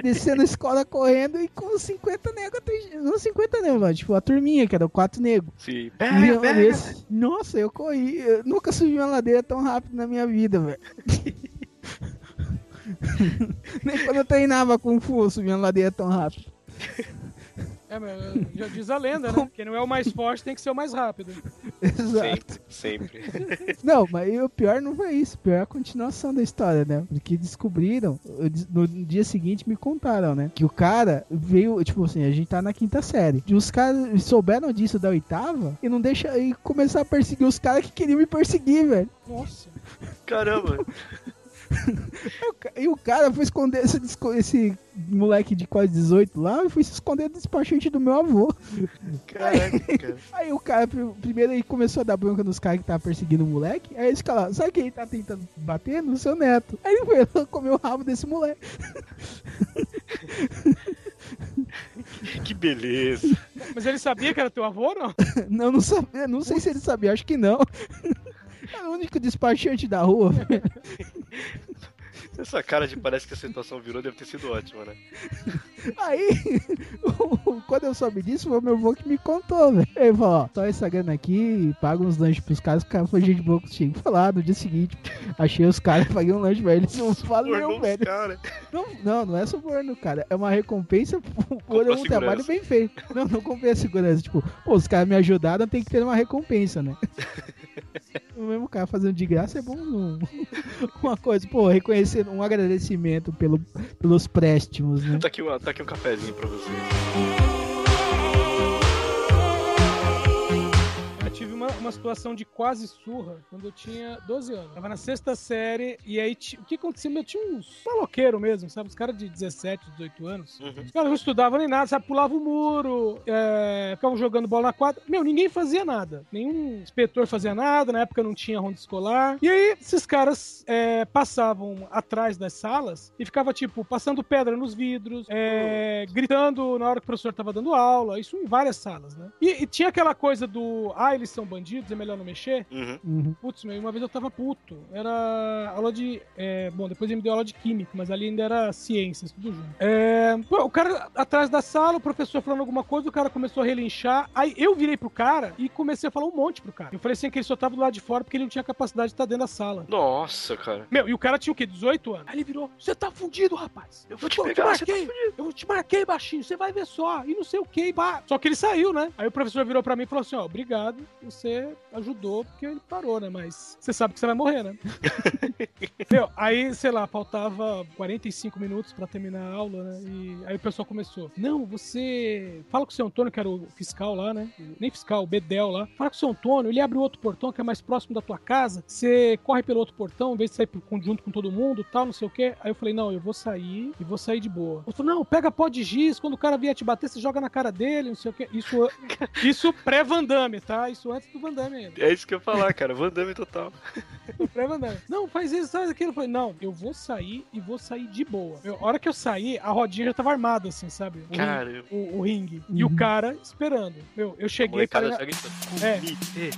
C: Descendo a escola correndo e com 50 negros. Não 50 negros, mas, tipo, a turminha, que era quatro negros.
E: Sim. Pega, pega.
C: esse- Nossa, eu corri. Eu nunca subi uma ladeira tão rápido na minha vida, velho. Nem quando eu treinava Kung Fu eu subia uma ladeira tão rápido.
D: É, É, mas já diz a lenda, né? Quem não é o mais forte tem que ser o mais rápido.
C: Exato.
E: Sempre, sempre.
C: Não, mas o pior não foi isso. O pior é a continuação da história, né? Porque descobriram, no dia seguinte me contaram, né? Que o cara veio, tipo assim, a gente tá na quinta série. E os caras souberam disso da oitava e não deixa e começar a perseguir os caras que queriam me perseguir, velho.
D: Nossa.
E: Caramba.
C: E o ca- o cara foi esconder esse, esse moleque de quase 18 lá e foi se esconder do despachante do meu avô.
E: Caraca, cara.
C: Aí o cara, pr- primeiro ele começou a dar bronca nos caras que tava perseguindo o moleque. Aí eles falaram, sabe quem ele tá tentando bater? No seu neto. Aí ele foi lá, comeu o rabo desse moleque.
E: Que beleza.
D: Mas ele sabia que era teu avô ou não?
C: Não, não sabia, não sei se ele sabia, acho que não. Era o único despachante da rua.
E: Essa cara de parece que a situação virou deve ter sido ótima, né?
C: Aí, quando eu soube disso, foi o meu avô que me contou, velho. Ele falou, ó, toma essa grana aqui, paga uns lanches pros caras, o cara foi gente boa contigo. Foi lá, no dia seguinte, achei os caras, paguei um lanche, velho. Eles não valeu,
E: os
C: velho. Não, não, não é suborno, cara. É uma recompensa por, um trabalho bem feito. Não, não comprei a segurança. Tipo, pô, os caras me ajudaram, tem que ter uma recompensa, né? o mesmo cara fazendo de graça é bom. não. Uma coisa, pô, reconhecer um agradecimento pelo, pelos préstimos, né?
E: Tá aqui, tá aqui um cafezinho pra você.
D: Uma, uma situação de quase surra quando eu tinha 12 anos. Tava na sexta série e aí o que aconteceu? Eu tinha uns maloqueiros mesmo, sabe? Os caras de 17, 18 anos.
E: Uhum.
D: Os caras não estudavam nem nada, sabe? Pulavam o muro, é, ficavam jogando bola na quadra. Meu, ninguém fazia nada. Nenhum inspetor fazia nada, na época não tinha ronda escolar. E aí, esses caras é, passavam atrás das salas e ficava, tipo, passando pedra nos vidros, é, gritando na hora que o professor tava dando aula. Isso em várias salas, né? E, e tinha aquela coisa do, ah, eles são bandidos, é melhor não mexer.
E: Uhum.
C: Uhum.
D: Putz, meu, uma vez eu tava puto. Era aula de. é, bom, depois ele me deu aula de química, mas ali ainda era ciências, tudo junto. É, pô, o cara atrás da sala, o professor falando alguma coisa, o cara começou a relinchar. Aí eu virei pro cara e comecei a falar um monte pro cara. Eu falei assim que ele só tava do lado de fora porque ele não tinha capacidade de estar dentro da sala.
E: Nossa, cara.
D: Meu, e o cara tinha o quê? 18 anos? Aí ele virou: Você tá fudido, rapaz.
E: Eu vou te
D: Pô,
E: pegar, tá
D: marquei, eu te marquei, baixinho, você vai ver só. E não sei o que, pá. Só que ele saiu, né? Aí o professor virou pra mim e falou assim: Ó, obrigado, você ajudou, porque ele parou, né? Mas você sabe que você vai morrer, né? Meu, aí, sei lá, faltava 45 minutos pra terminar a aula, né? E aí o pessoal começou: Não, você. Fala com o seu Antônio, que era o fiscal lá, né? Nem fiscal, o Bedel lá. Fala com o seu Antônio, ele abre o outro portão que é mais próximo da tua casa. Você corre pelo outro portão, em vez de sair junto com todo mundo tal, não sei o quê. Aí eu falei: Não, eu vou sair e vou sair de boa. Ele falou: Não, pega pó de giz, quando o cara vier te bater, você joga na cara dele, não sei o quê. Isso, isso pré-Van Damme, tá? Isso antes do Van Damme ainda.
E: É isso que eu ia falar, cara. Van Damme total.
D: Pré-Van Damme. Não, faz isso, faz aquilo. Eu falei: Não, eu vou sair e vou sair de boa. Eu- a hora que eu saí, a rodinha já tava armada, assim, sabe? O ringue-
E: Cara,
D: o, o ringue. E o
C: Uhum.
D: cara esperando. Meu, eu cheguei falei.
E: molecada já gritando.
D: É.
E: Comitê.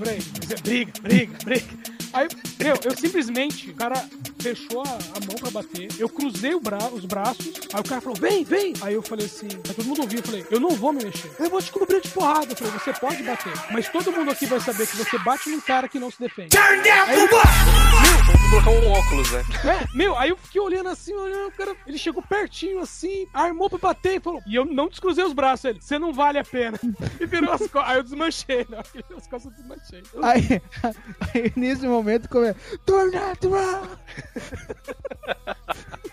D: Por aí, briga, briga, briga. Aí, meu, eu simplesmente, o cara fechou a, a mão pra bater, eu cruzei bra os braços, aí o cara falou, vem, vem! Aí eu falei assim, aí todo mundo ouviu, eu falei, eu não vou me mexer, eu vou te cobrir de porrada. Eu falei, você pode bater, mas todo mundo aqui vai saber que você bate num cara que não se defende. Aí ele-
E: Vamos colocar um óculos, né?
D: é, meu, aí eu fiquei olhando assim, olhando, o cara, ele chegou pertinho assim, armou pra bater e falou, e eu não descruzei os braços, ele, você não vale a pena. E virou as costas, aí eu desmanchei, né? As costas, eu desmanchei. Eu-
C: Aí, aí nesse momento come. Tornado!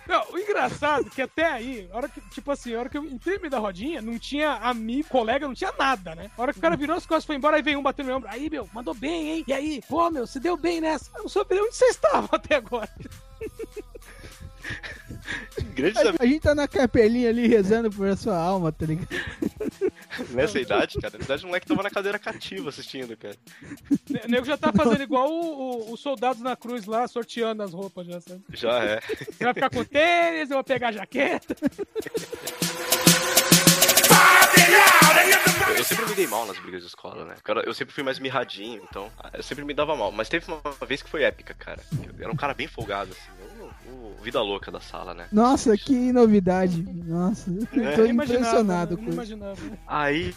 D: Não, o engraçado é que até aí, hora que, tipo assim, a hora que eu entrei no meio da rodinha, não tinha amigo, colega, não tinha nada, né? A hora que o cara virou as costas foi embora, aí veio um batendo no meu ombro. Aí, meu, mandou bem, hein? E aí, pô, meu, você deu bem nessa. Eu não soube onde você estava até agora.
E: Grandes
C: A, a gente tá na capelinha ali rezando por sua alma, tá ligado?
E: nessa idade, cara. Na verdade, o moleque tava na cadeira cativa assistindo, cara.
D: O nego já tá fazendo igual os soldados na cruz lá, sorteando as roupas já, sabe?
E: Já é.
D: Você vai ficar com tênis, eu vou pegar a jaqueta.
E: Eu sempre me dei mal nas brigas de escola, né? Cara, eu sempre fui mais mirradinho, então eu sempre me dava mal. Mas teve uma vez que foi épica, cara. Eu era um cara bem folgado, assim. O vida louca da sala, né?
C: Nossa, que novidade. Nossa, eu tô
D: imaginava,
C: impressionado com isso.
D: imaginava.
E: Aí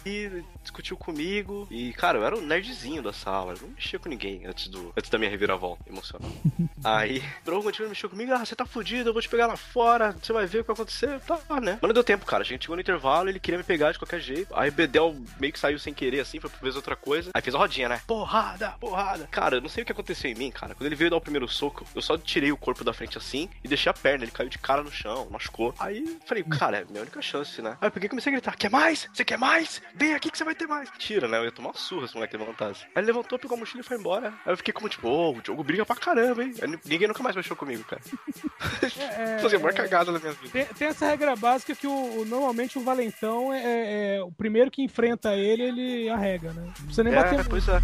E: discutiu comigo e, cara, eu era o nerdzinho da sala, eu não mexia com ninguém antes, do, antes da minha reviravolta emocional. Aí, Drogo continuou mexeu comigo, ah, você tá fudido, eu vou te pegar lá fora, você vai ver o que vai acontecer, tá, né? Mas não deu tempo, cara, a gente chegou no intervalo, ele queria me pegar de qualquer jeito, aí Bedel meio que saiu sem querer, assim, foi pra fazer outra coisa, aí fez a rodinha, né? Porrada, porrada. Cara, eu não sei o que aconteceu em mim, cara, quando ele veio dar o primeiro soco, eu só tirei o corpo da frente assim e deixei a perna, ele caiu de cara no chão, machucou. Aí falei, cara, é minha única chance, né? Aí eu peguei e comecei a gritar, quer mais? Você quer mais? Vem aqui que você vai ter mais. Tira, né? Eu ia tomar uma surra se o moleque levantasse. Aí ele levantou, pegou a mochila e foi embora. Aí eu fiquei como tipo, ô, o Diogo briga pra caramba, hein? Aí ninguém nunca mais mexeu comigo, cara.
D: É,
E: Fazia a maior
D: é,
E: cagada na minha vida.
D: Tem, tem essa regra básica que o, normalmente o valentão é, é- é o primeiro que enfrenta ele, ele arrega, né? Não precisa nem bater
E: É, pois é.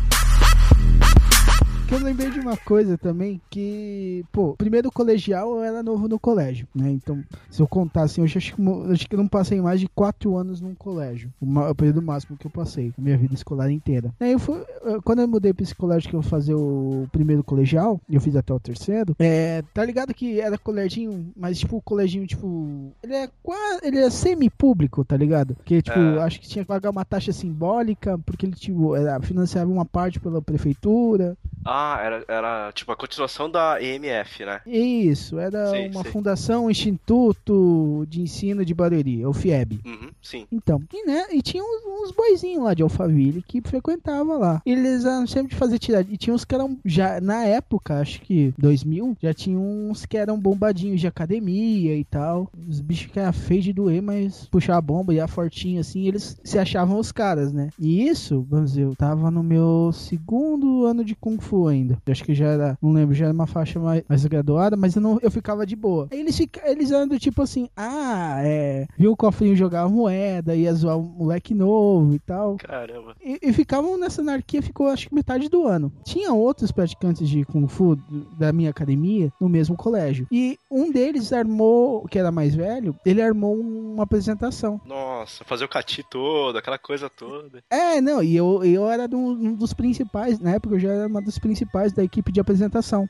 C: Que eu lembrei de uma coisa também, que, pô, primeiro colegial eu era novo no colégio, né? Então, se eu contar assim, eu acho, que eu acho que eu não passei mais de quatro anos num colégio. O, período máximo que eu passei, a minha vida escolar inteira. Aí eu fui, quando eu mudei pra esse colégio que eu fazer o primeiro colegial, e eu fiz até o terceiro, é, tá ligado que era coleginho, mas tipo, o coleginho, tipo, ele é quase, ele é semi-público, tá ligado? Porque, tipo,
E: É.
C: acho que tinha que pagar uma taxa simbólica, porque ele, tipo, era, financiava uma parte pela prefeitura,
E: Ah, era, era tipo a continuação da EMF, né?
C: Isso, era
E: Sei,
C: uma
E: sei.
C: fundação, Instituto de Ensino de Barueri, o FIEB.
E: Uhum, sim.
C: Então, e, né, e tinha uns, uns boizinhos lá de Alphaville que frequentava lá. Eles eram sempre de fazer tirada. E tinha uns que eram, já na época, acho que 2000, já tinha uns que eram bombadinhos de academia e tal. Os bichos que eram feios de doer, mas puxar a bomba e a fortinho assim, eles se achavam os caras, né? E isso, vamos dizer, eu tava no meu segundo ano de Kung Fu ainda. Eu acho que já era, não lembro, já era uma faixa mais, mais graduada, mas eu, não, eu ficava de boa. Aí eles, fica, eles eram do tipo assim, ah, é, viu o cofrinho jogar moeda, ia zoar um moleque novo e tal.
E: Caramba.
C: E, e ficavam nessa anarquia, ficou acho que metade do ano. Tinha outros praticantes de Kung Fu do- da minha academia no mesmo colégio. E um deles armou, que era mais velho, ele armou uma apresentação.
E: Nossa, fazer o cati todo, aquela coisa toda.
C: É, não, e eu, eu era do- um dos principais, na época eu já era uma dos principais da equipe de apresentação.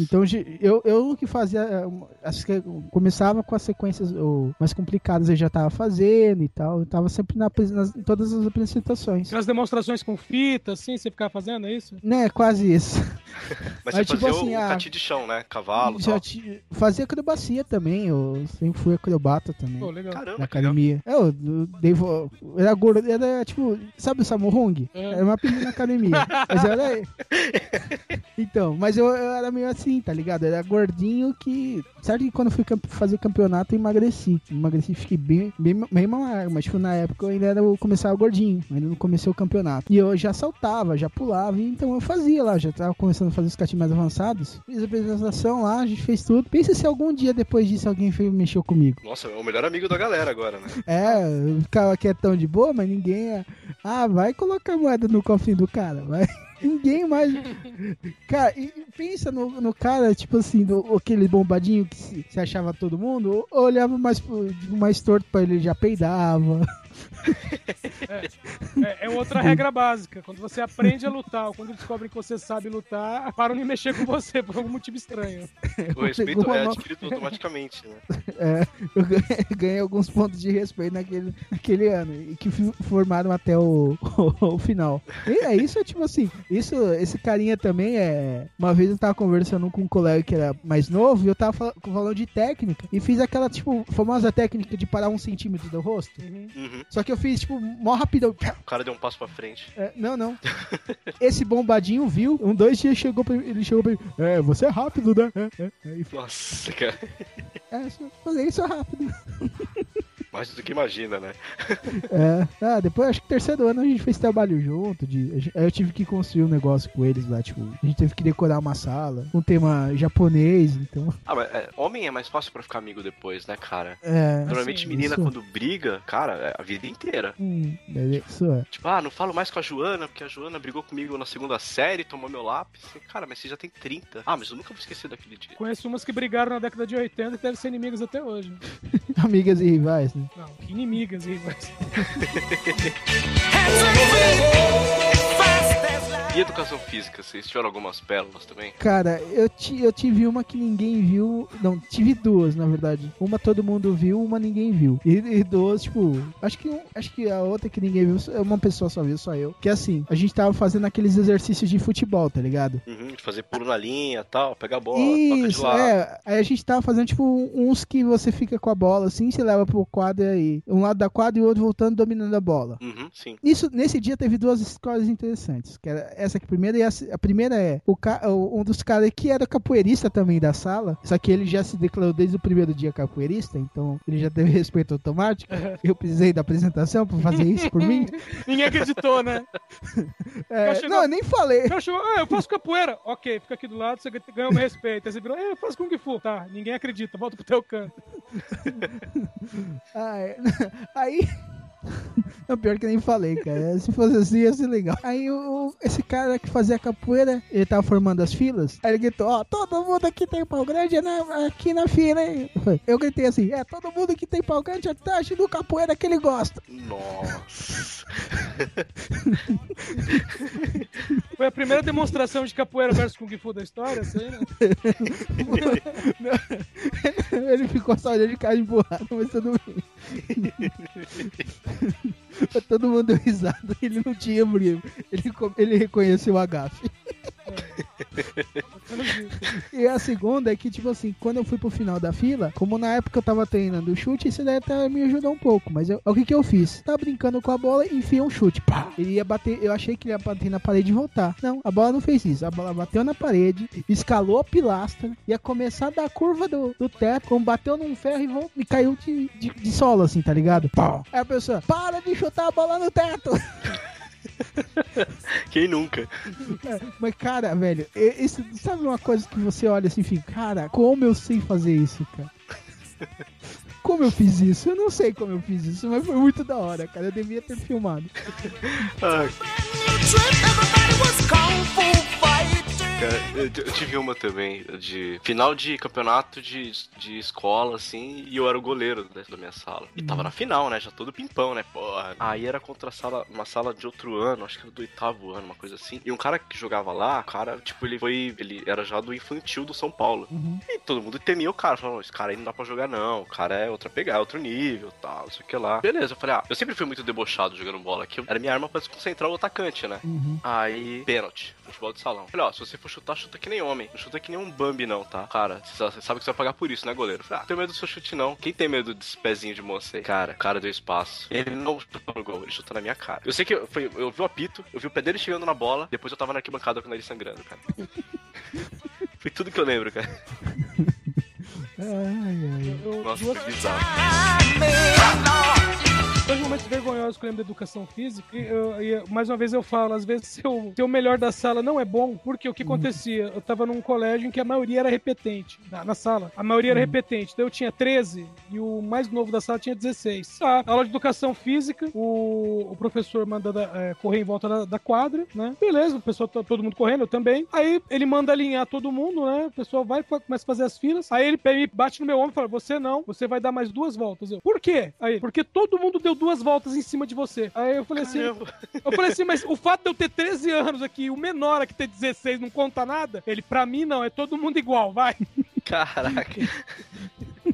C: Então eu, eu que fazia, eh, as que começava com as sequências mais complicadas, eu já tava fazendo e tal. Eu tava sempre na, nas, em todas as apresentações.
D: Aquelas demonstrações com fita, assim, você ficava fazendo, é isso?
C: Né, quase isso.
E: Mas,
C: Mas,
E: você
C: tipo
E: fazia
C: assim,
E: o,
C: a-
E: de chão, né? Cavalo
C: Já
E: tal.
C: ti- fazia acrobacia também, eu sempre fui acrobata também.
D: Pô, legal.
E: Caramba,
C: na
E: legal.
C: academia. É, Eu, eu dei vo- era gordo, era tipo, sabe o Samu Hung?
D: É.
C: Era uma apelido na academia. mas eu era. Então, mas eu, eu era meio assim, tá ligado? Era gordinho que. Certo que quando eu fui fazer campeonato eu emagreci. Emagreci, fiquei bem, bem, bem magro, mas tipo, na época eu ainda era, eu começava gordinho, ainda não comecei o campeonato. E eu já saltava, já pulava, então eu fazia lá, já tava começando a fazer os catinhos mais avançados. Fiz a apresentação lá, a gente fez tudo. Pensa se algum dia depois disso alguém foi, mexeu comigo.
E: Nossa, é o melhor amigo da galera agora, né?
C: É, eu ficava quietão de boa, mas ninguém. ia- Ah, vai colocar moeda no cofrinho do cara, vai. Ninguém mais. Cara, pensa no, no cara, tipo assim, do, aquele bombadinho que se, se achava todo mundo, olhava mais, mais torto pra ele, já peidava.
D: É, é outra regra básica. Quando você aprende a lutar, ou quando descobrem que você sabe lutar, param de mexer com você por algum motivo estranho.
E: O respeito é adquirido automaticamente, né?
C: É, eu ganhei, alguns pontos de respeito naquele, naquele ano, e que formaram até o, o, final. E é isso, é tipo assim, isso, esse carinha também é. Uma vez eu tava conversando com um colega que era mais novo, e eu tava fal- falando de técnica, e fiz aquela, tipo, famosa técnica de parar um centímetro do rosto.
E: Uhum.
C: Só que eu fiz, tipo, mó rapidão.
E: O cara deu um passo pra frente.
C: É, não, não. Esse bombadinho viu, um, dois dias chegou pra, mim- ele chegou pra mim, é, você é rápido, né? É, é, é.
E: Nossa, cara.
C: é, falei, isso é rápido.
E: Mais do que imagina, né?
C: É, ah, depois acho que terceiro ano a gente fez trabalho junto. De, a gente- aí eu tive que construir um negócio com eles lá, tipo, a gente teve que decorar uma sala, um tema japonês, então.
E: Ah, mas é, homem é mais fácil pra ficar amigo depois, né, cara?
C: É.
E: Normalmente
D: Assim,
E: menina
C: isso.
E: quando briga, cara, é a vida inteira.
C: Hum, é, isso é.
E: Tipo, ah, não falo mais com a Joana, porque a Joana brigou comigo na segunda série, tomou meu lápis. Cara, mas você já tem 30. Ah, mas eu nunca vou esquecer daquele dia.
D: Conheço umas que brigaram na década de 80 e devem ser inimigas até hoje.
C: Amigas e rivais, né?
D: Não, que inimigas, hein,
E: E educação física, vocês tiveram algumas pérolas também?
C: Cara, eu, ti, eu tive uma que ninguém viu. Não, tive duas, na verdade. Uma todo mundo viu, uma ninguém viu. E, e duas, tipo, acho que, acho que a outra que ninguém viu, uma pessoa só viu, só eu. Que assim, a gente tava fazendo aqueles exercícios de futebol, tá ligado?
E: Uhum, de fazer pulo na linha e tal, pegar a bola, toca de
C: Isso,
E: lado.
C: é. Aí a gente tava fazendo, tipo, uns que você fica com a bola assim, você leva pro quadro aí. Um lado da quadra e o outro voltando, dominando a bola.
E: Uhum, sim.
C: Isso, nesse dia teve duas histórias interessantes. Que era essa aqui primeira e a, a primeira é o, ca- o- um dos caras que era capoeirista também da sala, só que ele já se declarou desde o primeiro dia capoeirista, então ele já teve respeito automático. Eu precisei da apresentação pra fazer isso por mim.
D: Ninguém acreditou, né?
C: É, não, eu nem falei.
D: O chegou, ah, eu faço capoeira. Ok, fica aqui do lado, você ganhou meu respeito. Aí você virou, "É, eu faço Kung Fu. Tá, ninguém acredita, volta pro teu canto.
C: Ah, é. Aí. Não, pior que nem falei, cara. Se fosse assim, ia ser legal. Aí o, esse cara que fazia capoeira, ele tava formando as filas. Aí ele gritou: Ó, todo mundo aqui tem pau grande na- aqui na fila, hein? Eu gritei assim: É, todo mundo que tem pau grande taxa do capoeira que ele gosta.
E: Nossa.
D: Foi a primeira demonstração de capoeira versus Kung Fu da história, isso aí, né?
C: ele ficou só olhando de cara emburrado, mas tudo bem. todo mundo deu risada. Ele não tinha, porque ele, ele reconheceu a gafe. E a segunda é que, tipo assim, quando eu fui pro final da fila, como na época eu tava treinando o chute, isso daí até me ajudou um pouco. Mas eu- o que que eu fiz? Tava brincando com a bola e enfiei um chute. Pá! Ele ia bater, eu achei que ele ia bater na parede e voltar. Não, a bola não fez isso. A bola bateu na parede, escalou a pilastra, ia começar da curva do, do teto, como bateu num ferro e, voltou, e caiu de, de, de solo, assim, tá ligado? Pá! Aí a pessoa, para de chutar a bola no teto!
E: Quem nunca?
C: Mas, cara, velho, esse, sabe uma coisa que você olha assim e fica, cara, como eu sei fazer isso, cara? Como eu fiz isso? Eu não sei como eu fiz isso, mas foi muito da hora, cara. Eu devia ter filmado.
E: Ah, Cara, eu, eu tive uma também, de final de campeonato de, de escola, assim, e eu era o goleiro né, da minha sala. E tava na final, né? Já todo pimpão, né? Porra. Aí era contra a sala, uma sala de outro ano, acho que era do oitavo ano, uma coisa assim. E um cara que jogava lá, o cara, tipo, ele foi. Ele era já do infantil do São Paulo. E todo mundo temia o cara, falando, esse cara aí não dá pra jogar, não. O cara é outra pegada, outro nível, tal, não sei o que lá. Beleza, eu falei, ah, eu sempre fui muito debochado jogando bola aqui. Era minha arma pra desconcentrar o atacante, né?
C: Uhum.
E: Aí, pênalti, futebol de salão. Falei, ó, se você for chutar, chuta que nem homem. Não chuta que nem um Bambi, não, tá? Cara, você sa- você sabe que você vai pagar por isso, né, goleiro? Falei, ah, tenho medo do seu chute, não. Quem tem medo desse pezinho de moça aí? Cara, o cara deu espaço. Ele não chutou no gol, ele chutou na minha cara. Eu sei que eu, foi, eu vi o apito, eu vi o pé dele chegando na bola, depois eu tava na arquibancada com o nariz sangrando, cara. foi tudo que eu lembro, cara.
C: Ai, ai.
E: Nossa, que bizarro.
D: Dois momentos vergonhosos que eu lembro da educação física. E, eu- e, mais uma vez eu falo, às vezes seu, seu melhor da sala não é bom, porque o que acontecia? Eu tava num colégio em que a maioria era repetente. Na, na sala. A maioria era repetente. Então eu tinha 13 e o mais novo da sala tinha 16. Tá, aula de educação física, o, o professor manda da- é, correr em volta da, da quadra, né? Beleza, o pessoal, tá- todo mundo correndo, eu também. Aí ele manda alinhar todo mundo, né? O pessoal vai, começa a fazer as filas. Aí ele bate no meu ombro e fala: Você não, você vai dar mais duas voltas. Eu, por quê? Aí, porque todo mundo deu duas voltas em cima de você. Aí eu falei assim:
E: Caramba.
D: eu falei assim, mas o fato de eu ter 13 anos aqui, o menor aqui ter 16 não conta nada? Ele, pra mim não, é todo mundo igual, vai.
E: Caraca.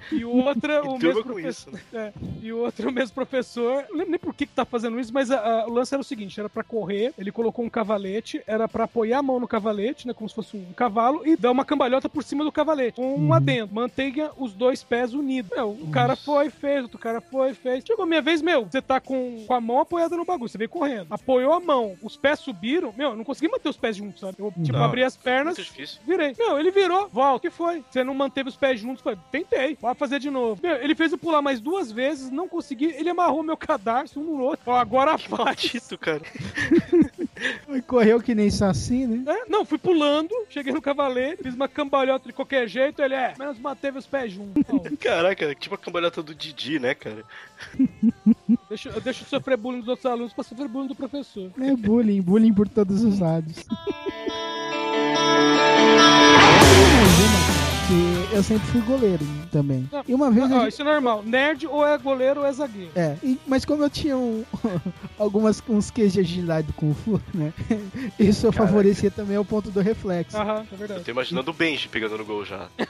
D: E o outro, o mesmo professor.
E: isso.
D: é, e o outro, o mesmo professor. Não lembro nem por que, que tá fazendo isso, mas a- a- o lance era o seguinte: era pra correr, ele colocou um cavalete, era pra apoiar a mão no cavalete, né? Como se fosse um cavalo, e dar uma cambalhota por cima do cavalete. Um adendo. Mantenha os dois pés unidos. Meu, o cara foi, fez, outro cara foi, fez. Chegou a minha vez, meu, você tá com, com a mão apoiada no bagulho, você veio correndo. Apoiou a mão, os pés subiram, meu, eu não consegui manter os pés juntos, sabe? Eu, tipo,
E: Não.
D: abri as pernas,
E: Muito difícil.
D: Virei. Meu, ele virou, volta. O que foi? Você não manteve os pés juntos? Falei, tentei. Pode fazer de novo. Meu, ele fez eu pular mais duas vezes, não consegui. Ele amarrou meu cadarço um no outro. Ó, agora vai.
E: Maldito, cara.
C: Correu que nem saci, né?
D: É, não, fui pulando, cheguei no cavalete, fiz uma cambalhota de qualquer jeito. Ele é, menos manteve os pés juntos.
E: Caraca, tipo a cambalhota do Didi, né, cara?
D: deixa, eu deixo de sofrer bullying dos outros alunos pra sofrer bullying do professor.
C: É bullying, bullying por todos os lados. Eu eu sempre fui goleiro também.
D: Não,
C: E uma vez.
D: Não,
C: gente-
D: isso é normal. Nerd ou é goleiro ou é zagueiro.
C: É, e- mas como eu tinha um, algumas uns queijos de agilidade do Kung Fu, né? Isso
E: Caraca.
C: favorecia também o ponto do reflexo.
D: Aham, é
E: Eu
D: verdade.
E: tô imaginando o Benji pegando no gol já.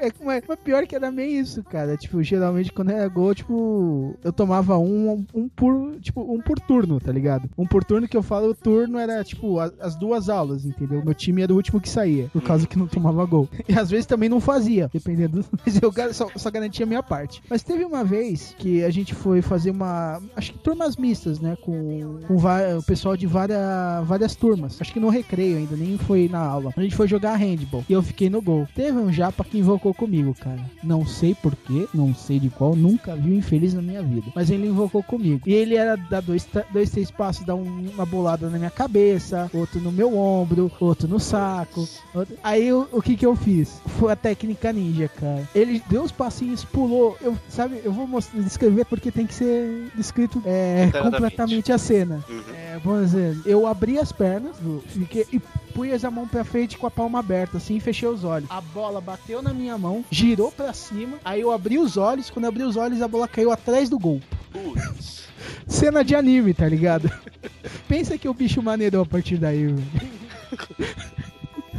C: É, mas, mas pior que era bem isso, cara. Tipo, geralmente quando era gol, tipo, eu tomava um, um por, tipo, um por turno, tá ligado? Um por turno que eu falo, o turno era, tipo, a- as duas aulas, entendeu? Meu time era o último que saía, por causa que não tomava gol. E às vezes também não fazia, dependendo. Mas eu só, só garantia a minha parte. Mas teve uma vez que a gente foi fazer uma, acho que turmas mistas, né? Com, com o pessoal de várias, várias turmas. Acho que no recreio ainda, nem foi na aula. A gente foi jogar handball e eu fiquei no gol. Teve um japa que invocou comigo, cara. Não sei porquê, não sei de qual, nunca vi um infeliz na minha vida. Mas ele invocou comigo. E ele era dar dois, dois três passos, dar um- uma bolada na minha cabeça, outro no meu ombro, outro no saco. outro- Aí o, o que que eu fiz? Foi a técnica ninja, cara. Ele deu os passinhos, pulou. Eu, sabe, eu vou mostrar, descrever porque tem que ser descrito é, completamente a cena.
E: Uhum.
C: É, vamos dizer, eu abri as pernas fiquei, e pus a mão pra frente com a palma aberta, assim, e fechei os olhos. A bola bateu na minha mão, girou pra cima, aí eu abri os olhos, quando eu abri os olhos, a bola caiu atrás do gol.
E: Putz.
C: Cena de anime, tá ligado? Pensa que o bicho maneirou a partir daí, velho.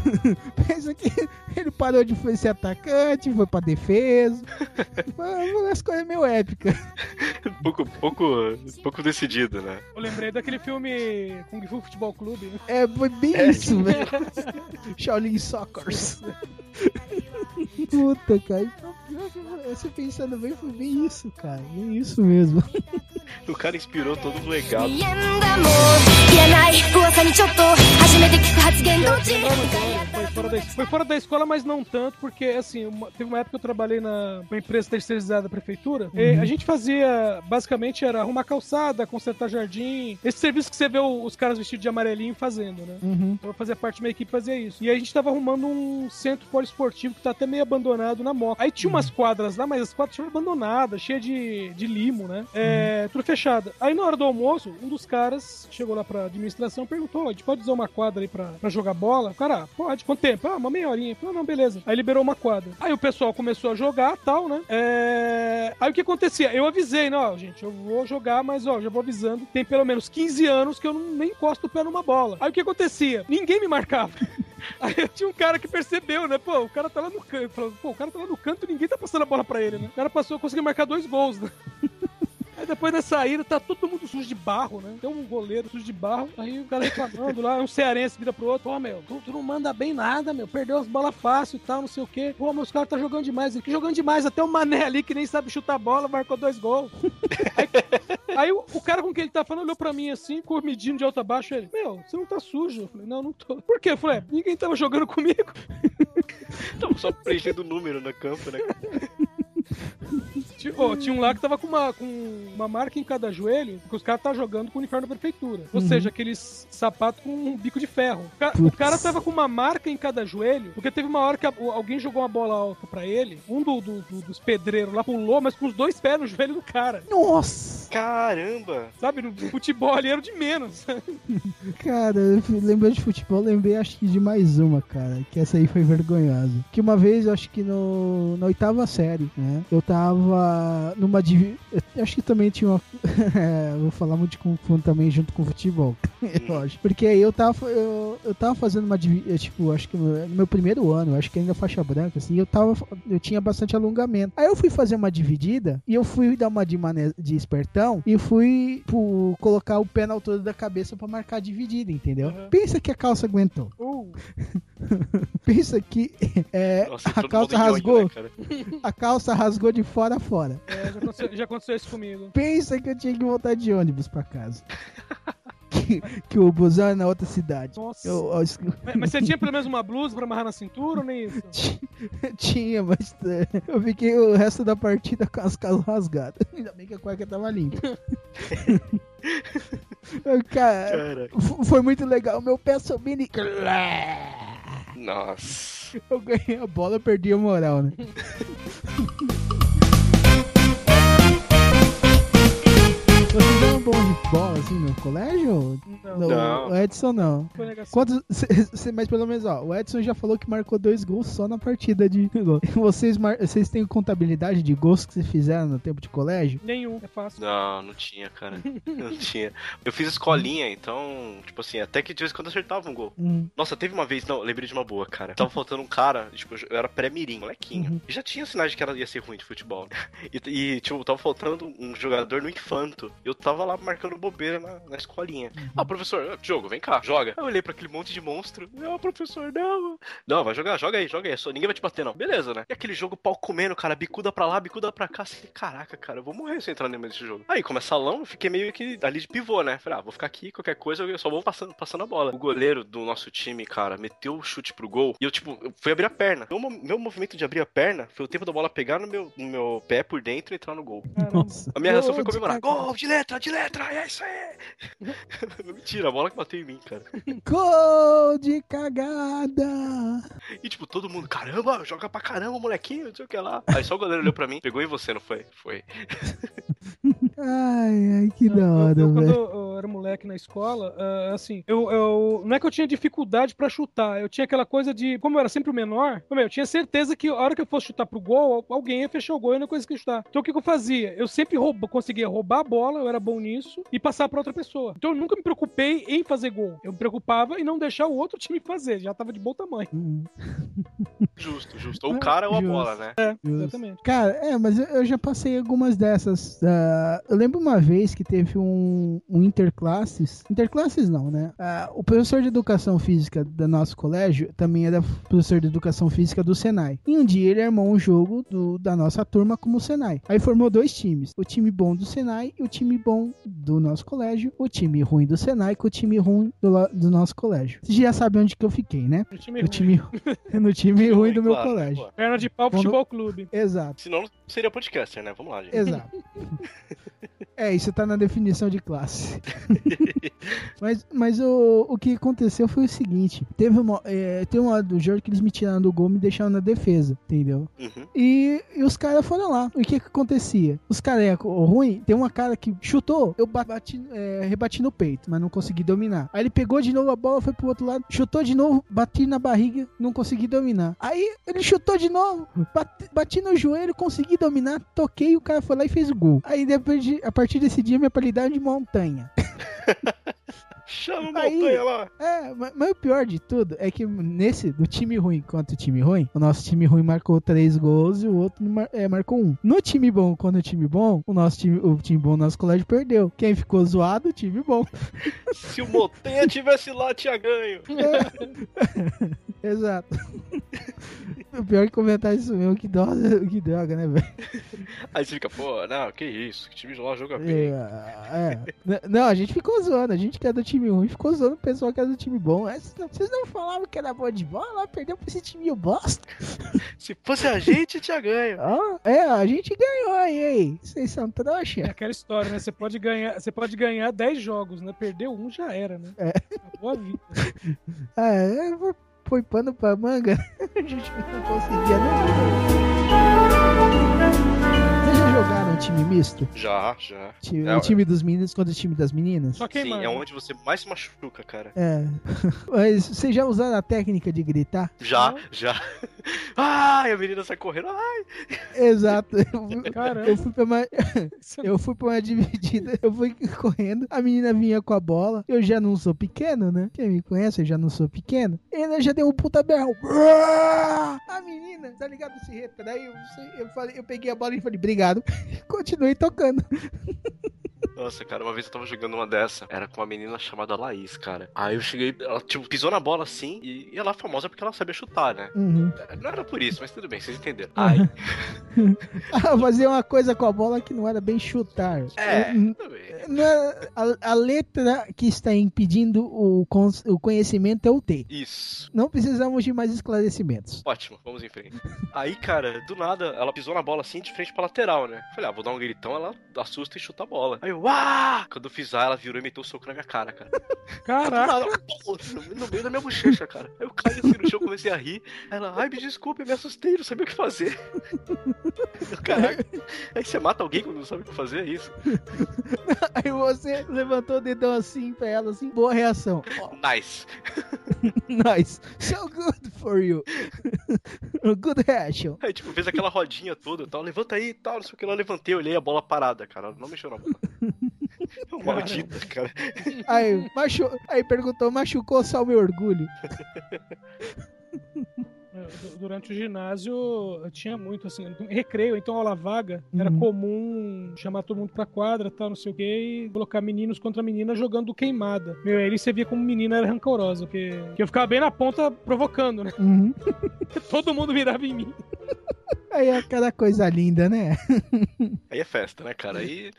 C: Pensa que ele parou de ser atacante, foi pra defesa. Foi umas coisas meio épicas.
E: pouco, pouco, pouco decidido, né?
D: Eu lembrei daquele filme Kung Fu Futebol Clube. né?
C: É, foi bem isso, velho. Shaolin Soccers. Puta, cara. Então, você pensando bem, foi bem isso, cara. Bem isso mesmo.
E: O cara inspirou todo o legado.
D: Foi fora, da, escola, mas não tanto, porque assim, uma, teve uma época que eu trabalhei na uma empresa terceirizada da prefeitura. Uhum. a gente fazia, basicamente, era arrumar calçada, consertar jardim. Esse serviço que você vê os caras vestidos de amarelinho fazendo, né?
C: Uhum.
D: Então, eu fazia parte de uma equipe que fazia isso. E a gente tava arrumando um centro poliesportivo que tá até meio abandonado na moca. Aí tinha umas quadras lá, mas as quadras tinham abandonadas, cheia de, de limo, né? É, tudo fechada. Aí na hora do almoço, um dos caras chegou lá pra administração e perguntou: a gente pode usar uma quadra aí pra, pra jogar bola? O cara, "Ah, pode. Quanto tempo? Ah, uma meia horinha. Falei, não, beleza. Aí liberou uma quadra. Aí o pessoal começou a jogar tal, né? É... Aí o que acontecia? Eu avisei, né? Ó, gente, eu vou jogar, mas ó, já vou avisando. Tem pelo menos 15 anos que eu não, nem encosto o pé numa bola. Aí o que acontecia? Ninguém me marcava. Aí tinha um cara que percebeu, né? Pô, o cara tá lá no canto. Falou, Pô, o cara tá lá no canto ninguém tá passando a bola pra ele, né? O cara passou, conseguiu marcar dois gols, né? Aí depois da saída, tá todo mundo sujo de barro, né? Tem um goleiro sujo de barro. Aí o cara reclamando lá, um cearense vira pro outro: Ó, meu, tu, tu não manda bem nada, meu. Perdeu as bolas fácil e tal, não sei o quê. Pô, meus caras tá jogando demais. Que jogando demais. Até o Mané ali que nem sabe chutar bola, marcou dois gols. Aí, aí o, o cara com quem ele tá falando olhou pra mim assim, ficou medindo de alto a baixo. Ele: Meu, você não tá sujo? Eu falei: Não, não tô. Por quê? Eu falei: é, Ninguém tava jogando comigo.
E: Tava só preenchendo o número no campo, né?
D: Tinha, tinha um lá que tava com uma, com uma marca em cada joelho, porque os caras estavam jogando com o uniforme da prefeitura. Ou seja, aqueles sapatos com um bico de ferro. O ca- O cara tava com uma marca em cada joelho, porque teve uma hora que a- o- alguém jogou uma bola alta pra ele, um do- do- do- dos pedreiros lá pulou, mas com os dois pés no joelho do cara.
C: Nossa!
E: Caramba!
D: Sabe, no futebol ali era o de menos.
C: Cara, lembrando de futebol, lembrei acho que de mais uma, cara. Que essa aí foi vergonhosa. Que uma vez, eu acho que no, na oitava série, né? Eu tava numa eu Acho que também tinha uma. É, vou falar muito de Kung Fu também junto com futebol. eu acho. Porque aí eu tava. Eu, eu tava fazendo uma eu, Tipo, acho que no no meu primeiro ano, acho que ainda faixa branca, assim, eu tava. Eu tinha bastante alongamento. Aí eu fui fazer uma dividida e eu fui dar uma de, mané... de espertão e fui pô, colocar o pé na altura da cabeça pra marcar a dividida, entendeu?
D: Uhum.
C: Pensa que a calça aguentou.
D: Uh,
C: Pensa que é,
E: Nossa,
C: a calça rasgou.
E: né?
C: A calça rasgou de fora a fora.
D: é, já, aconteceu, já aconteceu isso comigo.
C: Pensa que eu tinha que voltar de ônibus pra casa. que, que o busão é na outra cidade.
D: Nossa.
C: Eu, eu
D: Mas, mas você tinha pelo menos uma blusa pra amarrar na cintura ou nem isso?
C: tinha, mas é, eu fiquei o resto da partida com as calças rasgadas. Ainda bem que a cueca tava limpa. Cara,
E: Cara,
C: foi muito legal. Meu pé subindo e.
E: nossa.
C: Eu ganhei a bola, perdi a moral, né? Vocês vão bom de bola assim no colégio?
D: Não,
C: No-
E: Não.
C: O Edson não.
D: foi negação.
C: Quantos, cê- cê- mas pelo menos, ó, o Edson já falou que marcou dois gols só na partida de gol. Vocês, mar- vocês têm contabilidade de gols que vocês fizeram no tempo de colégio?
D: Nenhum, é fácil.
E: Não, não tinha, cara. Não tinha. Eu fiz escolinha, então, tipo assim, até que de vez em quando acertava um gol.
C: Hum,
E: Nossa, teve uma vez, não, lembrei de uma boa, cara. Tava faltando um cara, tipo, eu era pré-mirim, molequinho.
C: Uhum.
E: E já tinha sinais de que era, ia ser ruim de futebol. E, e, tipo, tava faltando um jogador no infanto. Eu tava lá marcando bobeira na, na escolinha. Ah, professor, ah, jogo, vem cá, joga. Eu olhei pra aquele monte de monstro. Não, professor, não. Não, vai jogar, joga aí, joga aí. Só, ninguém vai te bater, não. Beleza, né? E aquele jogo pau comendo, cara, bicuda pra lá, bicuda pra cá. Assim, caraca, cara, eu vou morrer se entrar no meio desse jogo. Aí, como é salão, eu fiquei meio que ali de pivô, né? Falei, ah, vou ficar aqui, qualquer coisa, eu só vou passando, passando a bola. O goleiro do nosso time, cara, meteu o chute pro gol. E eu, tipo, eu fui abrir a perna. Meu, meu movimento de abrir a perna foi o tempo da bola pegar no meu, no meu pé por dentro e entrar no gol.
C: Nossa.
E: A minha reação foi comemorar.
C: cagada.
E: Gol de letra, de letra, é isso aí. Mentira, a bola que bateu em mim, cara.
C: Gol de cagada!
E: E tipo, todo mundo, caramba, joga pra caramba, molequinho, não sei o que lá. Aí só o goleiro olhou pra mim, pegou em você, não foi? Foi.
C: Ai, ai, que da
D: Eu-
C: hora,
D: eu, quando
C: velho.
D: eu, eu era moleque na escola, ah, assim, eu, eu- não é que eu tinha dificuldade pra chutar, eu tinha aquela coisa de, como eu era sempre o menor, eu tinha certeza que a hora que eu fosse chutar pro gol, alguém ia fechar o gol e eu não conseguia chutar. Então o que, que eu fazia? Eu sempre rouba, conseguia roubar a bola, eu era bom nisso, e passar pra outra pessoa. Então eu nunca me preocupei em fazer gol. Eu me preocupava em não deixar o outro time fazer, já tava de bom tamanho.
C: Hum,
E: Justo, justo. Ou o cara ou a
C: Justo.
E: bola, né?
C: justo.
D: Exatamente.
C: Cara, é, mas eu, eu já passei algumas dessas. ah, eu lembro uma vez que teve um, um interclasses. Interclasses não, né? Ah, o professor de educação física do nosso colégio também era professor de educação física do Senai. E um dia ele armou um jogo do- da nossa turma como o Senai. Aí formou dois times: o time bom do Senai e o time bom do nosso colégio. O time ruim do Senai com o time ruim do, do nosso colégio. Vocês já sabem onde que eu fiquei, né?
D: O time
C: No
D: ruim.
C: time, no time ruim do meu
E: Claro,
C: colégio.
E: pô.
D: Perna de pau
C: Quando-
D: futebol clube.
C: Exato.
E: Senão não seria podcaster, né? Vamos lá, gente.
C: Exato. É, isso tá na definição de classe. mas mas o, o que aconteceu foi o seguinte: teve uma, é, tem uma do jogo que eles me tiraram do gol e me deixaram na defesa, entendeu?
E: Uhum.
C: E, e os caras foram lá. E o que que acontecia? Os carecos, o ruim, tem uma cara que chutou, eu ba- bati, é, rebati no peito, mas não consegui dominar. Aí ele pegou de novo a bola, foi pro outro lado, chutou de novo, bati na barriga, não consegui dominar. Aí ele chutou de novo, bati, bati no joelho, consegui dominar, toquei, o cara foi lá e fez o gol. Aí depois de, a partir desse dia, minha qualidade de montanha.
E: Chama
C: Aí-
E: montanha lá.
C: É, mas, mas o pior de tudo é que nesse, do time ruim contra o time ruim, o nosso time ruim marcou três gols e o outro mar- é, marcou um. No time bom contra o time bom, o nosso time, o time bom do nosso colégio perdeu. Quem ficou zoado, o time bom.
E: Se o Montanha tivesse lá, tinha ganho.
C: Exato. O pior é que comentar isso mesmo, que droga, que droga né, velho?
E: Aí você fica, pô, não, que isso, que time de lá joga bem.
C: É, é. Não, a gente ficou zoando, a gente que é do time ruim ficou zoando o pessoal que é do time bom. É, Vocês não, falavam que era bom de bola, perdeu pra esse time bosta.
E: Se fosse a gente, tinha ganho.
C: Ó, é, a gente ganhou aí, aí. Vocês são
D: É
C: trouxa.
D: aquela história, né? Você pode ganhar, você pode ganhar 10 jogos, né? Perdeu um já era, né?
C: É.
D: Acabou a vida.
C: Ah, é, foi- foi pano pra manga. A gente não conseguia não. Jogaram time misto?
E: Já, já.
C: Time-
E: É,
C: o time dos meninos contra o time das meninas?
D: Só
E: Sim, é onde você mais se machuca, cara.
C: É. Mas vocês já usaram a técnica de gritar?
E: Já,
D: Não.
E: já. Ai, a menina sai correndo. Ai,
C: Exato. Eu, fui-
D: Caramba.
C: eu fui pra uma,
D: Você
C: eu fui pra uma dividida, eu fui correndo, a menina vinha com a bola, eu já não sou pequeno, né? Quem me conhece, eu já não sou pequeno. E ela já deu um puta berro. A menina, tá ligado? Se retraiu. Eu, falei, eu peguei a bola e falei, obrigado. Continuei tocando.
E: Nossa, cara, uma vez eu tava jogando uma dessa, era com uma menina chamada Laís, cara. Aí eu cheguei, ela, tipo, pisou na bola assim, e, e ela é famosa porque ela sabia chutar, né?
C: Uhum.
E: Não era por isso, mas tudo bem, vocês entenderam.
C: Ah.
E: Aí,
C: Ah, Fazer uma coisa com a bola que não era bem chutar.
E: é,
C: Hum,
E: tudo bem.
C: não é- a, a letra que está impedindo o, cons- o conhecimento é o T.
E: Isso.
C: Não precisamos de mais esclarecimentos.
E: Ótimo, vamos em frente. Aí, cara, do nada, ela pisou na bola assim de frente pra lateral, né? Falei, ah, vou dar um gritão, ela assusta e chuta a bola. Aí eu, uá! Quando eu fiz A, ela virou e meteu o soco na minha cara, cara.
D: Caraca.
E: No, meio da minha bochecha, cara. Aí eu caí assim no chão, comecei a rir. Ela, ai, me desculpe, me assustei, não sabia o que fazer. Caraca. Aí você mata alguém quando não sabe o que fazer, é isso.
C: Aí você levantou o dedão assim pra ela, assim, boa reação.
E: Nice.
C: Nice. So good for you. good reaction.
E: Aí, tipo, fez aquela rodinha toda e tal. Levanta aí e tal, não sei o que lá. Levantei, olhei a bola parada, cara. Ela não mexeu na bola. Maldita, cara.
C: Aí, machu... Aí perguntou, machucou só o meu orgulho.
D: É, du- Durante o ginásio eu tinha muito, assim, recreio, então aula vaga, era
C: Uhum.
D: comum chamar todo mundo pra quadra, tal, não sei o quê, e colocar meninos contra meninas jogando queimada. Meu, aí você via como menina era rancorosa, porque, porque eu ficava bem na ponta provocando, né?
C: Uhum.
D: Todo mundo virava em mim.
C: Aí é aquela coisa linda, né?
E: Aí é festa, né, cara? Aí.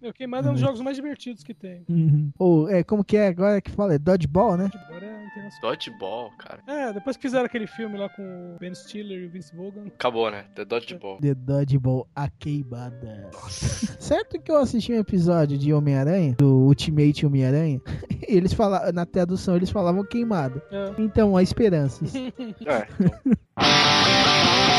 D: Meu, queimada é um dos jogos mais divertidos que tem.
C: Uhum. Ou, é, como que é agora que fala? É dodgeball, né?
D: Agora é internacional.
E: Dodgeball, cara.
D: É, depois que fizeram aquele filme lá com o Ben Stiller e o Vince Vaughn.
E: Acabou, né? The Dodgeball.
C: The Dodgeball, a queimada. Certo que eu assisti um episódio de Homem-Aranha, do Ultimate Homem-Aranha, e eles falavam, na tradução eles falavam queimada.
D: É.
C: Então, a esperanças.
E: É,
C: Tem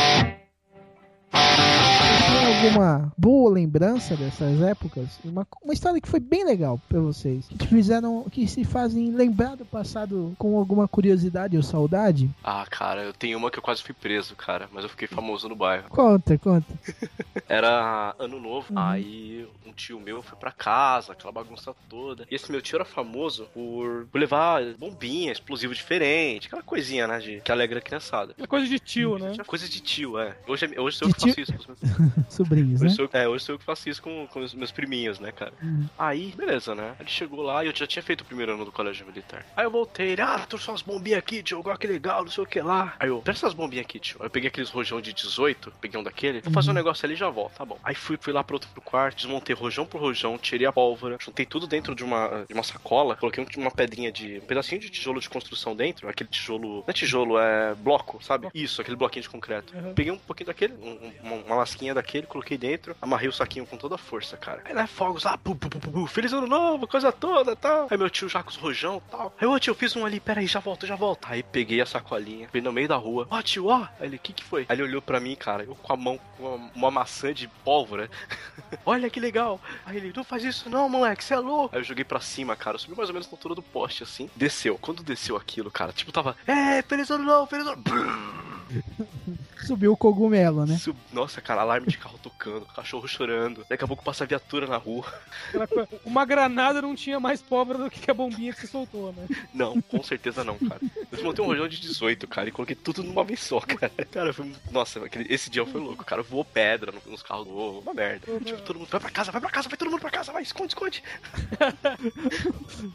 C: alguma boa lembrança dessas épocas? Uma, uma história que foi bem legal pra vocês. Que fizeram, que se fazem lembrar do passado com alguma curiosidade ou saudade?
E: Ah, cara, eu tenho uma que eu quase fui preso, cara, mas eu fiquei famoso no bairro.
C: Conta, conta.
E: Era ano novo,
C: Uhum.
E: aí um tio meu foi pra casa, aquela bagunça toda. E esse meu tio era famoso por, levar bombinha, explosivo diferente, aquela coisinha, né, de, que alegra a criançada.
D: É coisa de tio, né?
E: Tinha Coisa de tio, é. Hoje, é- hoje eu
C: De
E: faço isso.
C: Sobrinhos, né?
E: Hoje sou, eu- é, hoje sou eu que faço isso com, com os meus priminhos, né, cara?
C: Uhum.
E: Aí, beleza, né? Ele chegou lá e eu já tinha feito o primeiro ano do colégio militar. Aí eu voltei, ele, ah, trouxe umas bombinhas aqui, tio, olha que legal, não sei o que lá. Aí eu, presta essas bombinhas aqui, tio. Aí eu peguei aqueles rojão de 18, peguei um daquele, vou fazer um negócio ali e já volto, tá bom. Aí fui, fui lá pro outro quarto, desmontei rojão por rojão, tirei a pólvora, juntei tudo dentro de uma, de uma sacola, coloquei um- uma pedrinha de. um pedacinho de tijolo de construção dentro, aquele tijolo. Não é tijolo, é bloco, sabe? Isso, aquele bloquinho de concreto.
D: Uhum.
E: Peguei um pouquinho daquele, um- um- uma, uma lasquinha daquele, coloquei dentro, amarrei o saquinho com toda a força, cara. Aí lá fogos lá, pu, pu, pu, pu, feliz ano novo, coisa toda tal. Aí meu tio já com os rojão e tal. Aí, ô tio, fiz um ali, peraí, já volto, já volto. Aí peguei a sacolinha, fui no meio da rua. Ó, tio, ó. Aí ele, o que que foi? Aí ele olhou pra mim, cara, eu com a mão com uma, uma maçã de pólvora. Olha que legal. Aí ele, não faz isso não, moleque, você é louco. Aí eu joguei pra cima, cara, subi mais ou menos na altura do poste, assim. Desceu. Quando desceu aquilo, cara, tipo, tava, é, feliz ano novo, feliz ano
C: Subiu o cogumelo, né?
E: Nossa, cara, alarme de carro tocando, cachorro chorando. Daqui a pouco passa a viatura na rua.
D: Uma granada não tinha mais pólvora do que a bombinha que você soltou, né?
E: Não, com certeza não, cara. Eu desmontei um rojão de 18, cara, e coloquei tudo numa vez só, cara. Cara, foi... Nossa, esse dia foi louco, cara. Voou pedra no- nos carros, voou uma merda. Tipo, todo mundo, vai pra casa, vai pra casa, vai todo mundo pra casa, vai, esconde, esconde.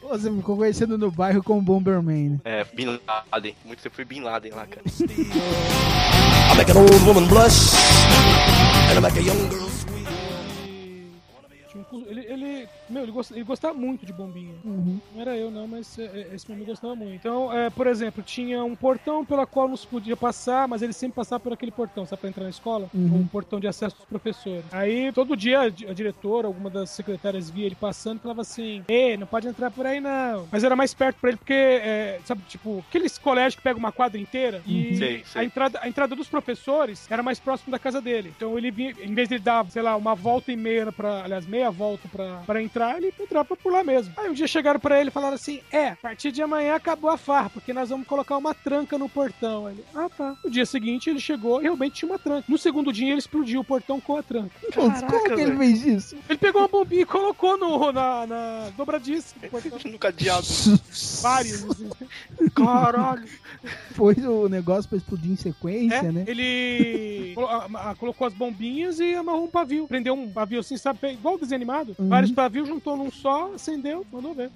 C: Você ficou conhecendo no bairro como Bomberman, né?
E: É, Bin Laden. Muito tempo foi Bin Laden lá, cara.
F: I make an old woman blush,
D: Ele, ele, meu, ele, gost- ele gostava muito de bombinha.
C: Uhum.
D: Não era eu, não, mas é, é, esse meu amigo gostava muito. Então, é, por exemplo, tinha um portão pela qual não se podia passar, mas ele sempre passava por aquele portão, sabe, pra entrar na escola?
C: Uhum.
D: Um portão de acesso dos professores. Aí, todo dia, a, di- a diretora, alguma das secretárias via ele passando e falava assim: Ei, não pode entrar por aí, não. Mas era mais perto pra ele, porque, é, sabe, tipo, aqueles colégios que pegam uma quadra inteira e
E: Sei, sei.
D: a entrada, a entrada dos professores era mais próximo da casa dele. Então ele vinha, em vez de ele dar, sei lá, uma volta e meia pra. Aliás, meia volta pra, pra entrar, ele entrava por lá mesmo. Aí um dia chegaram pra ele e falaram assim: É, a partir de amanhã acabou a farra, porque nós vamos colocar uma tranca no portão. Ele, ah tá. No dia seguinte ele chegou e realmente tinha uma tranca. No segundo dia ele explodiu o portão com a tranca.
C: Putz, como que ele fez isso?
D: Ele pegou uma bombinha e colocou no, na, na dobradiça do portão.
E: No cadeado.
D: Vários. assim.
E: Caralho.
C: Foi o negócio pra explodir em sequência,
D: É,
C: né?
D: ele colocou as bombinhas e amarrou um pavio. Prendeu um pavio assim, sabe? igual o desenho animado.
C: Uhum.
D: Vários pavios, juntou num só, acendeu, mandou ver.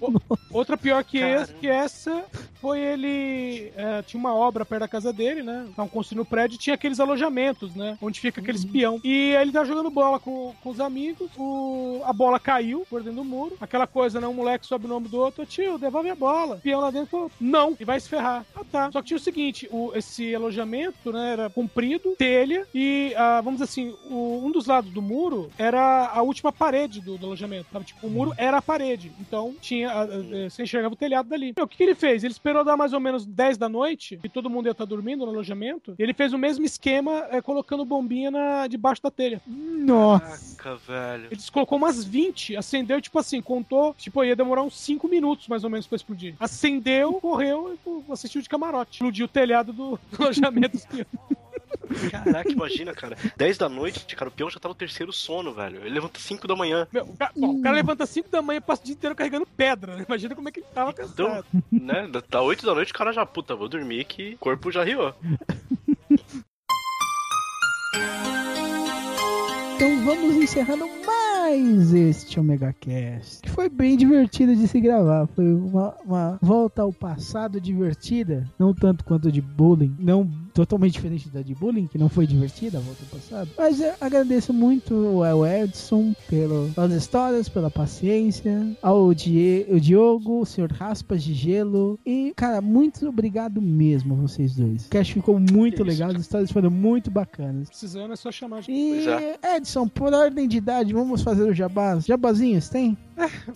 D: Outra pior que, esse, que essa foi ele. é, tinha uma obra perto da casa dele, né? Estavam construindo o prédio e tinha aqueles alojamentos, né? Onde fica aqueles peão. E aí ele tava jogando bola com, com os amigos, o, a bola caiu por dentro do muro. Aquela coisa, né? Um moleque sobe o nome do outro, tio, devolve a bola. O peão lá dentro falou, não, e vai se ferrar. Ah, tá. Só que tinha o seguinte: o, esse alojamento, né? Era comprido, telha, e ah, vamos dizer assim, o- um dos lados do muro era a última parede do, do alojamento. Sabe? Tipo, o muro era a parede. Então tinha. ah, ah, você enxergava o telhado dali. Meu, o que, que ele fez? Ele esperou dar mais ou menos 10 da noite, e todo mundo ia estar dormindo no alojamento. E ele fez o mesmo esquema, eh, colocando bombinha na, debaixo da telha.
C: Nossa.
E: Caraca, velho.
D: Ele colocou umas 20, acendeu, tipo assim, contou, tipo, ia demorar uns 5 minutos mais ou menos pra explodir. Acendeu, correu e assistiu de camarote. Explodiu o telhado do, do alojamento dos.
E: Caraca, imagina, cara. 10 da noite, cara, o peão já tá no terceiro sono, velho. Ele levanta 5 da manhã.
D: Meu, o, ca- bom, o cara levanta 5 da manhã e passa o dia inteiro carregando pedra. né? Imagina como é que ele tava cansado.
E: Então, né, da 8 da noite o cara já, puta, vou dormir que o corpo já riu.
C: Então vamos encerrando mais este Omega Cast. Que foi bem divertido de se gravar. Foi uma, uma volta ao passado divertida. Não tanto quanto de bullying. Não totalmente diferente da de bullying, que não foi divertida a volta ao passado. Mas eu agradeço muito ao Edson pelo- pelas histórias, pela paciência. Ao Die, o Diogo, o Sr. Raspas de Gelo. E, cara, muito obrigado mesmo a vocês dois. O cast ficou muito
E: isso,
C: legal. As histórias foram muito bacanas.
D: Precisando é só chamar. de-
C: E Edson, por ordem de idade, vamos fazer o jabás. Jabazinhos, tem?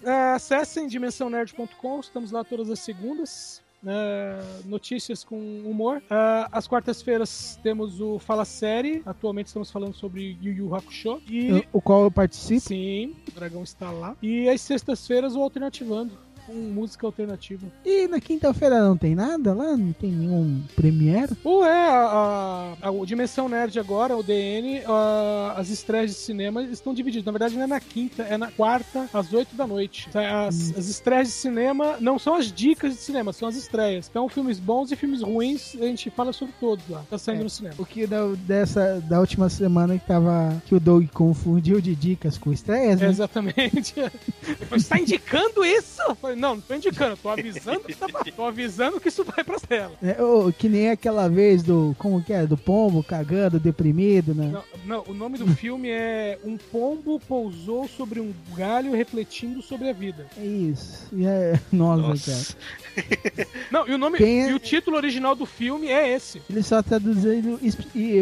D: É, acessem dimensãonerd.com, estamos lá todas as segundas. Né, notícias com humor. É, às quartas-feiras temos o Fala Série. Atualmente estamos falando sobre Yu Yu Hakusho. E
C: O qual eu participo.
D: sim, o dragão está lá. E às sextas-feiras o Alternativando. Com música alternativa.
C: E na quinta-feira não tem nada lá? Não tem nenhum premiere?
D: Ou é a, a- a- Dimensão Nerd agora, o DN, a- as estreias de cinema estão divididas. Na verdade, não é na quinta, é na quarta, às oito da noite. As, as estreias de cinema não são as dicas de cinema, são as estreias. Então, filmes bons e filmes ruins, a gente fala sobre todos lá. Tá saindo
C: É.
D: no cinema.
C: O que da, dessa, da última semana que tava. que o Doug confundiu de dicas com estreias, né?
D: Exatamente. Você tá indicando isso? Não, não tô indicando, tô avisando que, tá, tô avisando que isso vai pra tela.
C: É, ô, que nem aquela vez do. Como que é? Do pombo cagando, deprimido, né?
D: Não, não, o nome do filme é Um Pombo Pousou sobre um Galho Refletindo sobre a Vida.
C: É isso. E é, nossa, cara.
D: Não, e o nome
C: é-
D: e o título original do filme é esse.
C: Ele só traduzindo. e-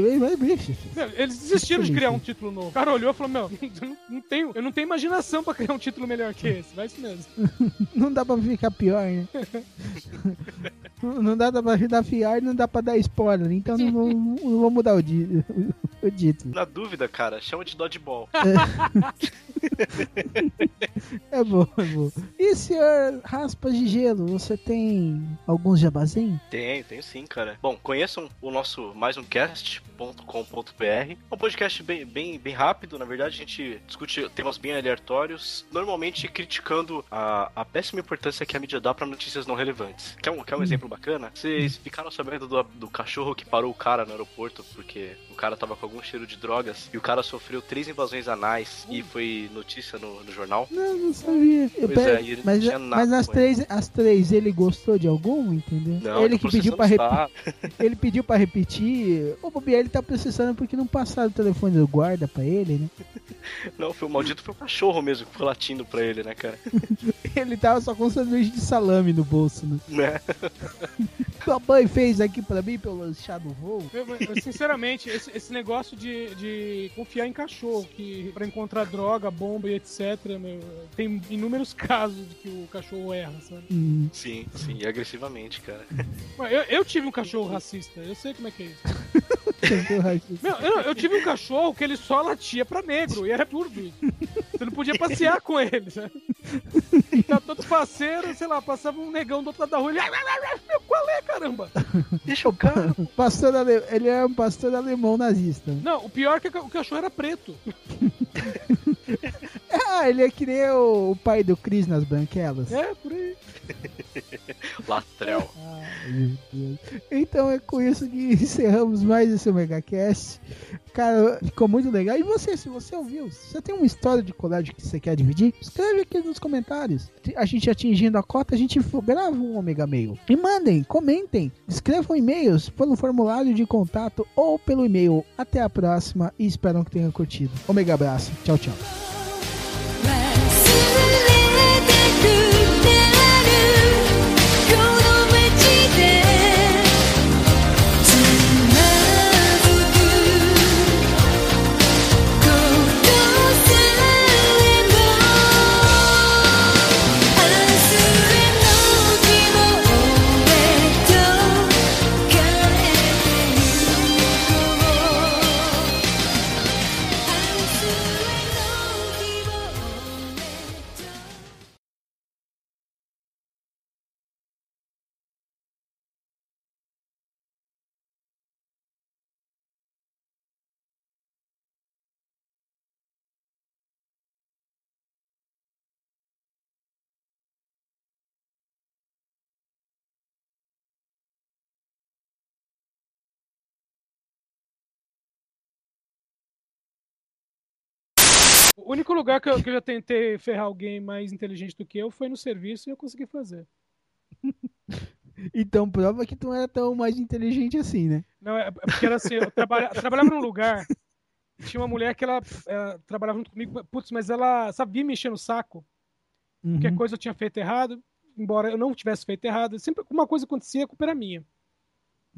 D: eles desistiram de criar um título novo. O cara olhou e falou: Meu, eu não, tenho, eu não tenho imaginação pra criar um título melhor que esse. Vai isso mesmo.
C: Não dá pra ficar pior, né? Não dá pra pior e não dá pra dar spoiler. Então não vou, não vou mudar o, di- o título.
E: Na dúvida, cara, chama de dodgeball.
C: É bom, é bom. E senhor Raspas de Gelo, você tem alguns jabazinhos?
E: Tenho, tenho sim, cara. Bom, conheçam o nosso mais um cast.com.br. É um podcast bem, bem, bem rápido, na verdade, a gente discute temas bem aleatórios, normalmente criticando a, a péssima importância que a mídia dá pra notícias não relevantes. Quer um, quer um exemplo bacana? Vocês ficaram sabendo do, do cachorro que parou o cara no aeroporto porque o cara tava com algum cheiro de drogas e o cara sofreu três invasões anais e foi notícia no, no jornal?
C: Não, não sabia.
E: Pois
C: pera-
E: é, ele
C: mas mas
E: com
C: três, as três ele gostou de algum, entendeu?
E: Não,
C: ele que pediu pra
E: processando
C: repetir. Ele pediu pra repetir. O Bobier ele tá processando porque não passaram o telefone do guarda pra ele, né?
E: Não, foi o maldito foi o cachorro mesmo que foi latindo pra ele, né, cara?
C: Ele tava só com um sanduíche de salame no bolso, né?
E: Né?
C: Sua mãe fez aqui pra mim pelo lanchar do voo.
D: Eu- eu, sinceramente, esse, esse negócio de, de confiar em cachorro, que pra encontrar droga, bomba e etc., meu, tem inúmeros casos de que o cachorro erra, sabe?
C: Hum,
E: Sim, sim, e agressivamente, cara.
D: Eu, eu tive um cachorro racista, eu sei como é que é isso. Meu, eu, eu tive um cachorro que ele só latia pra negro, e era isso. Você não podia passear com ele, sabe? Tá todos parceiros, sei lá, passava um negão do outro lado da rua, ele... Meu, qual é, caramba?
E: Deixa o cara.
C: pastor ale... Ele é um pastor alemão nazista.
D: Não, o pior é que o cachorro era preto.
C: Ah, ele é que nem o, o pai do Cris nas branquelas.
D: É, por aí.
E: Latrel.
C: Então é com isso que encerramos mais esse MegaCast. Cara, ficou muito legal. E você, se você ouviu, se você tem uma história de colégio que você quer dividir, escreve aqui nos comentários. A gente atingindo a cota, a gente grava um Omega Mail. E mandem, comentem, escrevam e-mails pelo formulário de contato ou pelo e-mail. Até a próxima e espero que tenham curtido. Omega abraço. Tchau, tchau.
D: O único lugar que eu, que eu já tentei ferrar alguém mais inteligente do que eu foi no serviço e eu consegui fazer.
C: Então prova que tu não era tão mais inteligente assim, né?
D: Não, é é porque era assim, eu trabalha- trabalhava num lugar, tinha uma mulher que ela, ela trabalhava junto comigo, putz, mas ela sabia me encher no saco. Qualquer
C: Uhum.
D: coisa eu tinha feito errado, embora eu não tivesse feito errado, sempre uma coisa acontecia, a culpa era minha.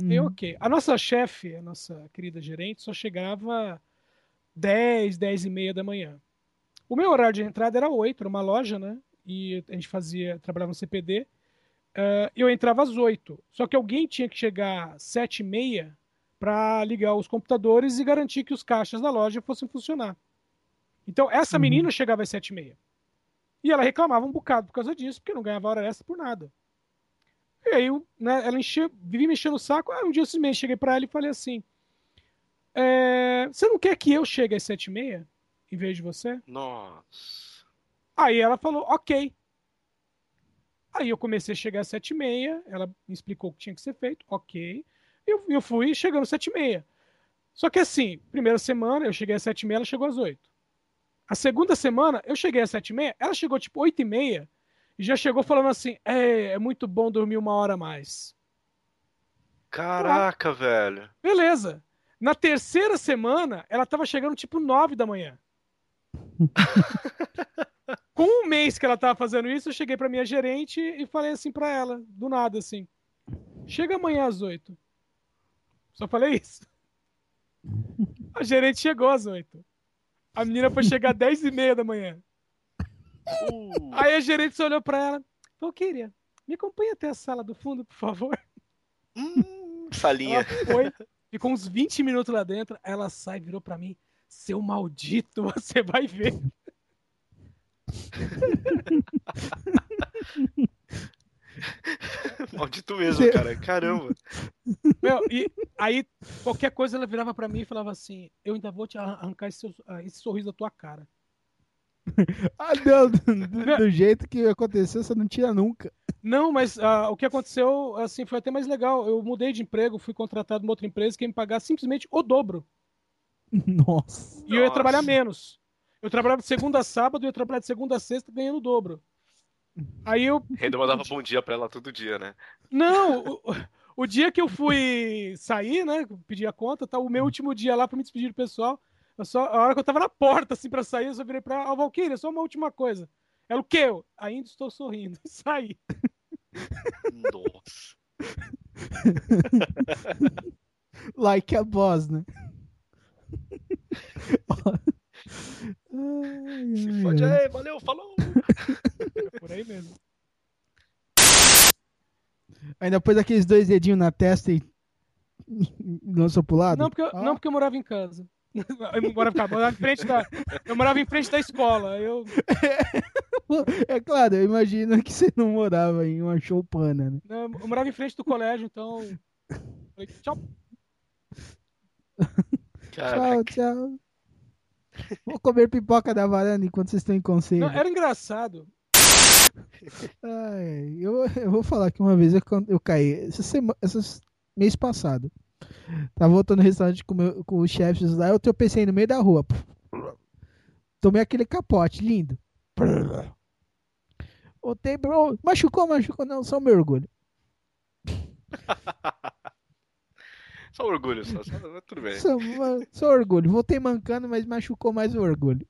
D: Eu,
C: Uhum.
D: ok. A nossa chefe, a nossa querida gerente, só chegava 10, 10 e meia da manhã. O meu horário de entrada era 8, era uma loja, né? E a gente fazia, trabalhava no CPD. eh, eu entrava às 8. Só que alguém tinha que chegar às 7 e meia para ligar os computadores e garantir que os caixas da loja fossem funcionar. Então, essa
C: Uhum.
D: menina chegava às 7 e meia. E ela reclamava um bocado por causa disso, porque não ganhava hora extra por nada. E aí, né, ela enchia, vivia me enchendo o saco. Ah, um dia eu simplesmente cheguei pra ela e falei assim: é, Você não quer que eu chegue às sete e meia em vez de você?
E: Nossa.
D: Aí ela falou: Ok. Aí eu comecei a chegar às sete e meia. Ela me explicou o que tinha que ser feito. Ok. Eu, eu fui chegando às sete e meia. Só que assim, primeira semana eu cheguei às sete e meia, ela chegou às oito. A segunda semana eu cheguei às sete e meia, ela chegou tipo oito e meia e já chegou falando assim: É, é muito bom dormir uma hora a mais.
E: Caraca, velho.
D: Beleza. Na terceira semana, ela tava chegando tipo 9 da manhã. Com um mês que ela tava fazendo isso, eu cheguei pra minha gerente e falei assim pra ela, do nada assim: Chega amanhã às 8. Só falei isso. A gerente chegou às 8. A menina foi chegar às 10 e meia da manhã.
E: Uh,
D: Aí a gerente só olhou pra ela: Falou, queria, me acompanha até a sala do fundo, por favor.
E: hum, salinha.
D: Ela foi, ficou uns 20 minutos lá dentro, ela sai, virou pra mim, seu maldito, você vai ver.
E: Maldito mesmo, cara. Caramba.
D: Meu, e aí qualquer coisa ela virava pra mim e falava assim, eu ainda vou te arran- arrancar esse, ah, esse sorriso da tua cara.
C: Ah, não, do, do- jeito que aconteceu, você não tira nunca.
D: Não, mas ah, o que aconteceu, assim, foi até mais legal. Eu mudei de emprego, fui contratado numa outra empresa que ia me pagar simplesmente o dobro.
C: Nossa.
D: E eu ia
E: Nossa.
D: trabalhar menos. Eu trabalhava de segunda a sábado e eu ia trabalhar de segunda a sexta ganhando o dobro. Aí eu
E: Ainda mandava bom dia pra ela todo dia, né?
D: Não, o, o dia que eu fui sair, né? Pedir a conta, tá? O meu último dia lá pra me despedir do pessoal. Eu só, a hora que eu tava na porta, assim, pra sair, eu só virei pra a Valkyria, só uma última coisa. Ela, o quê? Eu, Ainda estou sorrindo. Saí.
E: Nossa.
C: Like a boss, né? Ai,
E: Se
C: ai,
E: fode aí, valeu, falou.
D: É por aí mesmo.
C: Ainda pôs aqueles dois dedinhos na testa e lançou pro lado?
D: Não porque, eu,
C: Ah.
D: não, porque eu morava em casa. Eu morava, eu morava em frente da, eu morava em frente da escola. Eu,
C: É claro, eu imagino que você não morava em uma choupana, né?
D: eu morava em frente do colégio, então. Falei, tchau.
E: Caraca.
C: Tchau, tchau. Vou comer pipoca da varanda enquanto vocês estão em conselho.
D: Não, era engraçado.
C: Ai, eu, eu vou falar que uma vez eu, eu caí, essa semana, essas, mês passado. Tava voltando no restaurante com, meu- com os chefes lá, eu tropecei no meio da rua. Tomei aquele capote, lindo. Voltei, bro. Machucou, machucou, não, só meu orgulho.
E: Só orgulho, só, só- tudo bem.
C: Só, só orgulho. Voltei mancando, mas machucou mais o orgulho.